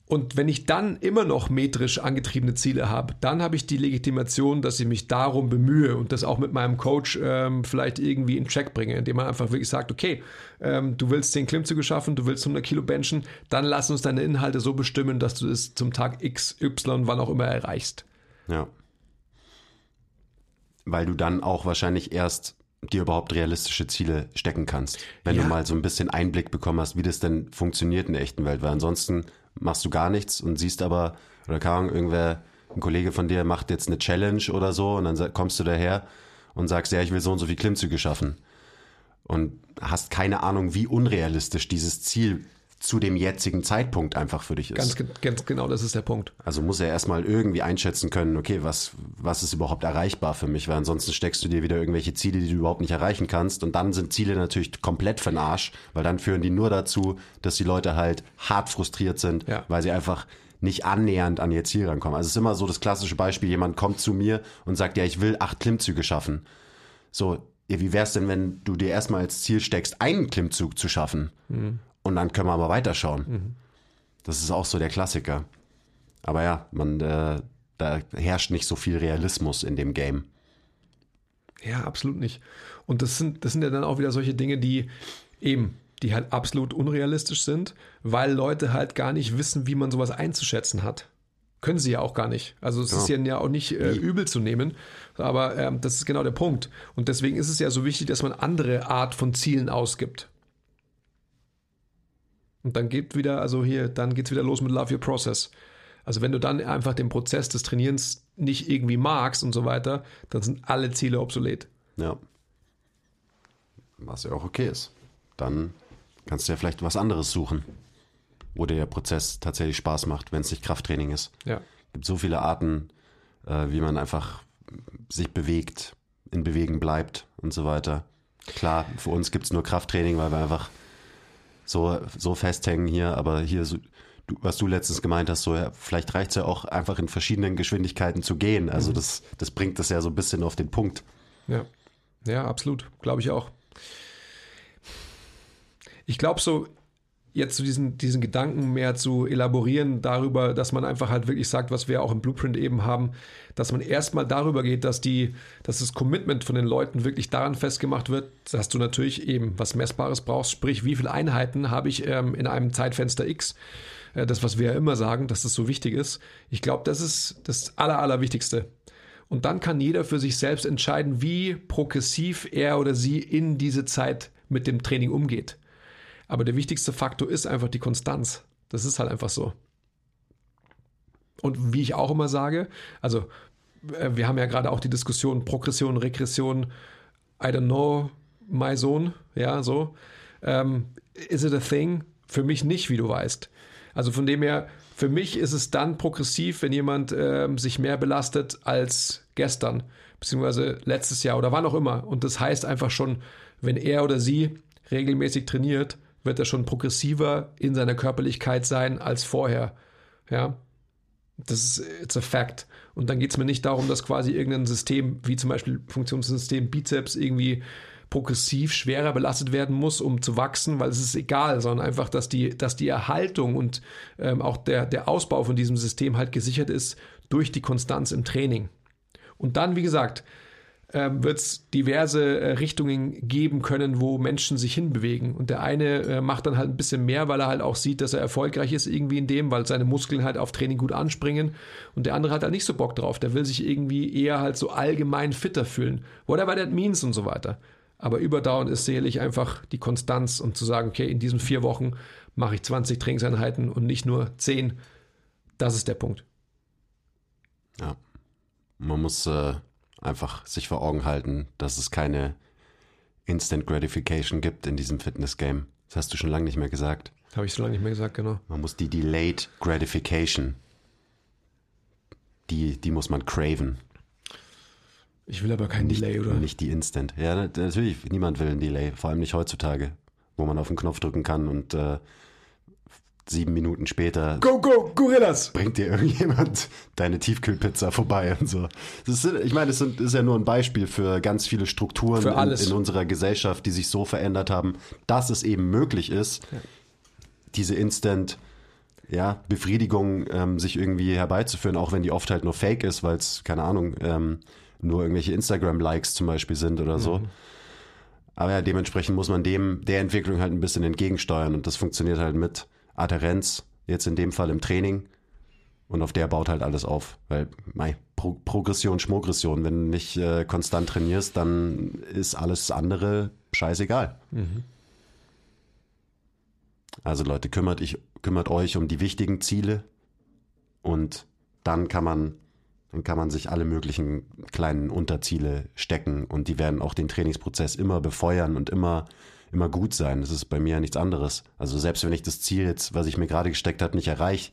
Und wenn ich dann immer noch metrisch angetriebene Ziele habe, dann habe ich die Legitimation, dass ich mich darum bemühe und das auch mit meinem Coach ähm, vielleicht irgendwie in Check bringe, indem man einfach wirklich sagt, okay, ähm, du willst 10 Klimmzüge schaffen, du willst 100 Kilo benchen, dann lass uns deine Inhalte so bestimmen, dass du es zum Tag X, Y, wann auch immer erreichst. Ja. Weil du dann auch wahrscheinlich erst dir überhaupt realistische Ziele stecken kannst. Wenn ja. du mal so ein bisschen Einblick bekommen hast, wie das denn funktioniert in der echten Welt. Weil ansonsten machst du gar nichts und siehst aber, oder keine Ahnung, irgendwer, ein Kollege von dir macht jetzt eine Challenge oder so und dann kommst du daher und sagst, ja, ich will so und so viel Klimmzüge schaffen. Und hast keine Ahnung, wie unrealistisch dieses Ziel zu dem jetzigen Zeitpunkt einfach für dich ist. Ganz, ganz genau, das ist der Punkt. Also muss er erstmal irgendwie einschätzen können, okay, was, was ist überhaupt erreichbar für mich, weil ansonsten steckst du dir wieder irgendwelche Ziele, die du überhaupt nicht erreichen kannst und dann sind Ziele natürlich komplett für den Arsch, weil dann führen die nur dazu, dass die Leute halt hart frustriert sind, ja. weil sie einfach nicht annähernd an ihr Ziel rankommen. Also es ist immer so das klassische Beispiel, jemand kommt zu mir und sagt, ja, ich will acht Klimmzüge schaffen. So, wie wär's denn, wenn du dir erstmal als Ziel steckst, einen Klimmzug zu schaffen? Mhm. Und dann können wir aber weiterschauen. Mhm. Das ist auch so der Klassiker. Aber ja, man, äh, da herrscht nicht so viel Realismus in dem Game. Ja, absolut nicht. Und das sind, das sind ja dann auch wieder solche Dinge, die eben, die halt absolut unrealistisch sind, weil Leute halt gar nicht wissen, wie man sowas einzuschätzen hat. Können sie ja auch gar nicht. Also es ja. ist ja auch nicht äh, übel zu nehmen, aber ähm, das ist genau der Punkt. Und deswegen ist es ja so wichtig, dass man andere Art von Zielen ausgibt. Und dann geht wieder, also hier, dann geht es wieder los mit Love Your Process. Also wenn du dann einfach den Prozess des Trainierens nicht irgendwie magst und so weiter, dann sind alle Ziele obsolet. Ja. Was ja auch okay ist. Dann kannst du ja vielleicht was anderes suchen, wo dir der Prozess tatsächlich Spaß macht, wenn es nicht Krafttraining ist. Ja. Es gibt so viele Arten, äh, wie man einfach sich bewegt, in Bewegen bleibt und so weiter. Klar, für uns gibt es nur Krafttraining, weil wir einfach so, so festhängen hier, aber hier, so, du, was du letztens gemeint hast, so ja, vielleicht reicht es ja auch einfach in verschiedenen Geschwindigkeiten zu gehen. Also mhm. das, das bringt das ja so ein bisschen auf den Punkt. Ja, ja, absolut, glaube ich auch. Ich glaube so, jetzt zu diesen, diesen Gedanken mehr zu elaborieren darüber, dass man einfach halt wirklich sagt, was wir auch im Blueprint eben haben, dass man erstmal darüber geht, dass die, dass das Commitment von den Leuten wirklich daran festgemacht wird, dass du natürlich eben was Messbares brauchst, sprich, wie viele Einheiten habe ich ähm, in einem Zeitfenster X, äh, das, was wir ja immer sagen, dass das so wichtig ist. Ich glaube, das ist das Aller, Allerwichtigste. Und dann kann jeder für sich selbst entscheiden, wie progressiv er oder sie in diese Zeit mit dem Training umgeht. Aber der wichtigste Faktor ist einfach die Konstanz. Das ist halt einfach so. Und wie ich auch immer sage, also äh, wir haben ja gerade auch die Diskussion Progression, Regression, I don't know, my zone, ja, so. Ähm, is it a thing? Für mich nicht, wie du weißt. Also von dem her, für mich ist es dann progressiv, wenn jemand ähm, sich mehr belastet als gestern, beziehungsweise letztes Jahr oder wann auch immer. Und das heißt einfach schon, wenn er oder sie regelmäßig trainiert, wird er schon progressiver in seiner Körperlichkeit sein als vorher. Ja, das ist it's a fact. Und dann geht es mir nicht darum, dass quasi irgendein System, wie zum Beispiel Funktionssystem Bizeps, irgendwie progressiv schwerer belastet werden muss, um zu wachsen, weil es ist egal, sondern einfach, dass die, dass die Erhaltung und ähm, auch der, der Ausbau von diesem System halt gesichert ist durch die Konstanz im Training. Und dann, wie gesagt, ähm, wird es diverse äh, Richtungen geben können, wo Menschen sich hinbewegen. Und der eine äh, macht dann halt ein bisschen mehr, weil er halt auch sieht, dass er erfolgreich ist irgendwie in dem, weil seine Muskeln halt auf Training gut anspringen. Und der andere hat halt nicht so Bock drauf. Der will sich irgendwie eher halt so allgemein fitter fühlen. Whatever that means und so weiter. Aber überdauernd ist sicherlich einfach die Konstanz und zu sagen, okay, in diesen vier Wochen mache ich 20 Trainingseinheiten und nicht nur 10. Das ist der Punkt. Ja. Man muss äh, einfach sich vor Augen halten, dass es keine Instant Gratification gibt in diesem Fitness-Game. Das hast du schon lange nicht mehr gesagt. Habe ich so lange nicht mehr gesagt, genau. Man muss die Delayed Gratification, die, die muss man craven. Ich will aber kein nicht, Delay, oder? Nicht die Instant. Ja, natürlich, niemand will ein Delay, vor allem nicht heutzutage, wo man auf den Knopf drücken kann und äh, sieben Minuten später. Go, go, Gorillas! Bringt dir irgendjemand deine Tiefkühlpizza vorbei und so. Ist, ich meine, das, ist ja nur ein Beispiel für ganz viele Strukturen in, in, unserer Gesellschaft, die sich so verändert haben, dass es eben möglich ist, ja. diese Instant ja, Befriedigung ähm, sich irgendwie herbeizuführen, auch wenn die oft halt nur fake ist, weil es, keine Ahnung, ähm, nur irgendwelche Instagram-Likes zum Beispiel sind oder so. Mhm. Aber ja, dementsprechend muss man dem, der Entwicklung halt ein bisschen entgegensteuern und das funktioniert halt mit Adherenz, jetzt in dem Fall im Training. Und auf der baut halt alles auf. Weil, mei, Pro Progression, Schmogression, wenn du nicht äh, konstant trainierst, dann ist alles andere scheißegal. Mhm. Also Leute, kümmert, ich, kümmert euch um die wichtigen Ziele und dann kann man dann kann man sich alle möglichen kleinen Unterziele stecken und die werden auch den Trainingsprozess immer befeuern und immer, immer gut sein. Das ist bei mir ja nichts anderes. Also selbst wenn ich das Ziel jetzt, was ich mir gerade gesteckt habe, nicht erreiche,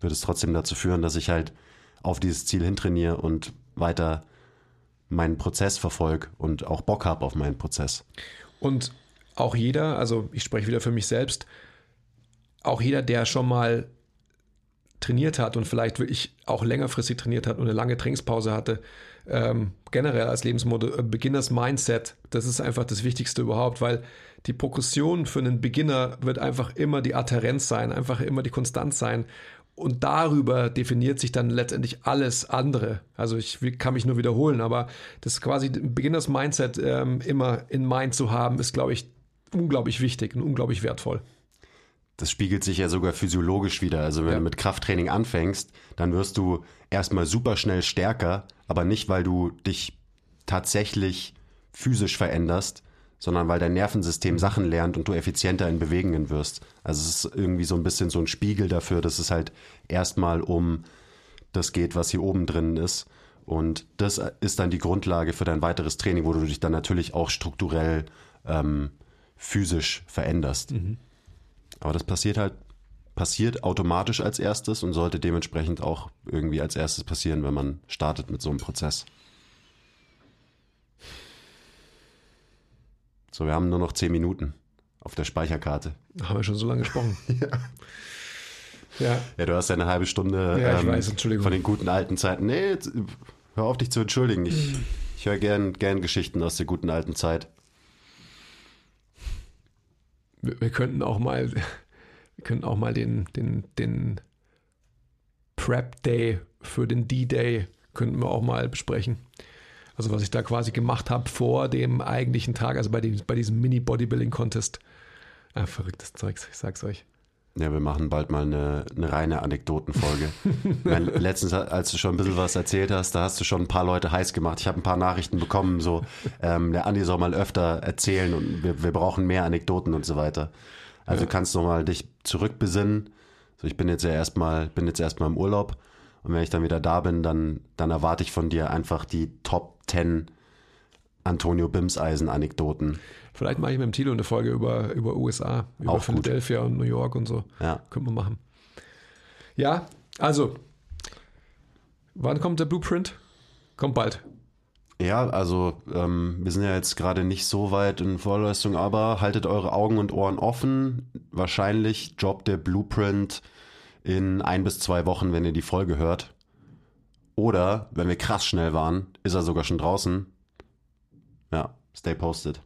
wird es trotzdem dazu führen, dass ich halt auf dieses Ziel hintrainiere und weiter meinen Prozess verfolge und auch Bock habe auf meinen Prozess. Und auch jeder, also ich spreche wieder für mich selbst, auch jeder, der schon mal trainiert hat und vielleicht wirklich auch längerfristig trainiert hat und eine lange Trainingspause hatte, ähm, generell als Lebensmodell, äh, Beginners Mindset, das ist einfach das Wichtigste überhaupt, weil die Progression für einen Beginner wird einfach immer die Adherenz sein, einfach immer die Konstanz sein. und darüber definiert sich dann letztendlich alles andere. Also ich kann mich nur wiederholen, aber das quasi Beginners Mindset ähm, immer in Mind zu haben, ist, glaube ich, unglaublich wichtig und unglaublich wertvoll. Das spiegelt sich ja sogar physiologisch wieder. Also wenn ja. du mit Krafttraining anfängst, dann wirst du erstmal super schnell stärker, aber nicht, weil du dich tatsächlich physisch veränderst, sondern weil dein Nervensystem Sachen lernt und du effizienter in Bewegungen wirst. Also es ist irgendwie so ein bisschen so ein Spiegel dafür, dass es halt erstmal um das geht, was hier oben drin ist. Und das ist dann die Grundlage für dein weiteres Training, wo du dich dann natürlich auch strukturell ähm, physisch veränderst. Mhm. Aber das passiert halt, passiert automatisch als erstes und sollte dementsprechend auch irgendwie als erstes passieren, wenn man startet mit so einem Prozess. So, wir haben nur noch zehn Minuten auf der Speicherkarte. Haben wir schon so lange gesprochen. ja. Ja. ja, du hast ja eine halbe Stunde ja, ähm, weiß, von den guten alten Zeiten. Nee, hör auf dich zu entschuldigen. Ich, ich höre gern, gern Geschichten aus der guten alten Zeit. Wir, wir könnten auch mal, wir könnten auch mal den, den, den Prep Day für den D-Day könnten wir auch mal besprechen. Also was ich da quasi gemacht habe vor dem eigentlichen Tag, also bei, dem, bei diesem Mini-Bodybuilding-Contest. Ah, verrücktes Zeugs, ich sag's euch. Ja, wir machen bald mal eine, eine reine Anekdotenfolge. letztens, als du schon ein bisschen was erzählt hast, da hast du schon ein paar Leute heiß gemacht. Ich habe ein paar Nachrichten bekommen, so, ähm, der Andi soll mal öfter erzählen und wir, wir brauchen mehr Anekdoten und so weiter. Also ja. kannst du mal dich zurückbesinnen. So, ich bin jetzt ja erstmal, bin jetzt erstmal im Urlaub und wenn ich dann wieder da bin, dann, dann erwarte ich von dir einfach die Top 10 Antonio Bimseisen-Anekdoten. Vielleicht mache ich mit dem Tilo eine Folge über, über USA, über Auch Philadelphia gut. und New York und so. Ja. Können wir machen. Ja, also, wann kommt der Blueprint? Kommt bald. Ja, also ähm, wir sind ja jetzt gerade nicht so weit in Vorleistung, aber haltet eure Augen und Ohren offen. Wahrscheinlich jobbt der Blueprint in ein bis zwei Wochen, wenn ihr die Folge hört. Oder, wenn wir krass schnell waren, ist er sogar schon draußen. Ja, stay posted.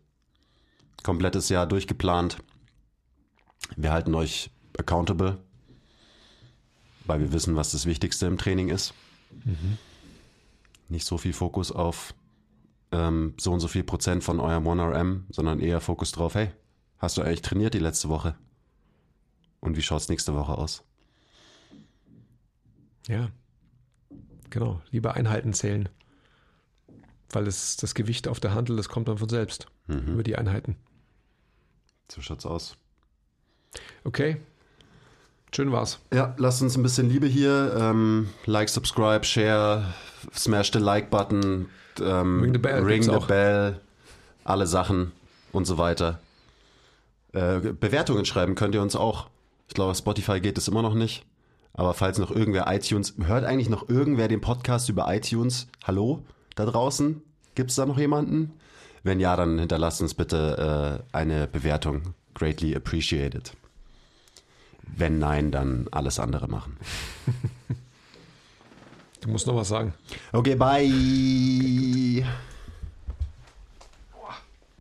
Komplettes Jahr durchgeplant. Wir halten euch accountable, weil wir wissen, was das Wichtigste im Training ist. Mhm. Nicht so viel Fokus auf ähm, so und so viel Prozent von eurem 1RM, sondern eher Fokus drauf, hey, hast du eigentlich trainiert die letzte Woche? Und wie schaut es nächste Woche aus? Ja, Genau, lieber Einheiten zählen. Weil es, das Gewicht auf der Handel, das kommt dann von selbst mhm. über die Einheiten. So schaut's aus. Okay. Schön war's. Ja, lasst uns ein bisschen Liebe hier. Ähm, like, subscribe, share, smash the Like-Button, ähm, ring the bell, ring the bell alle Sachen und so weiter. Äh, Bewertungen schreiben könnt ihr uns auch. Ich glaube, Spotify geht es immer noch nicht. Aber falls noch irgendwer iTunes, hört eigentlich noch irgendwer den Podcast über iTunes? Hallo da draußen? Gibt es da noch jemanden? Wenn ja, dann hinterlasst uns bitte äh, eine Bewertung. Greatly appreciated. Wenn nein, dann alles andere machen. du musst noch was sagen. Okay, bye.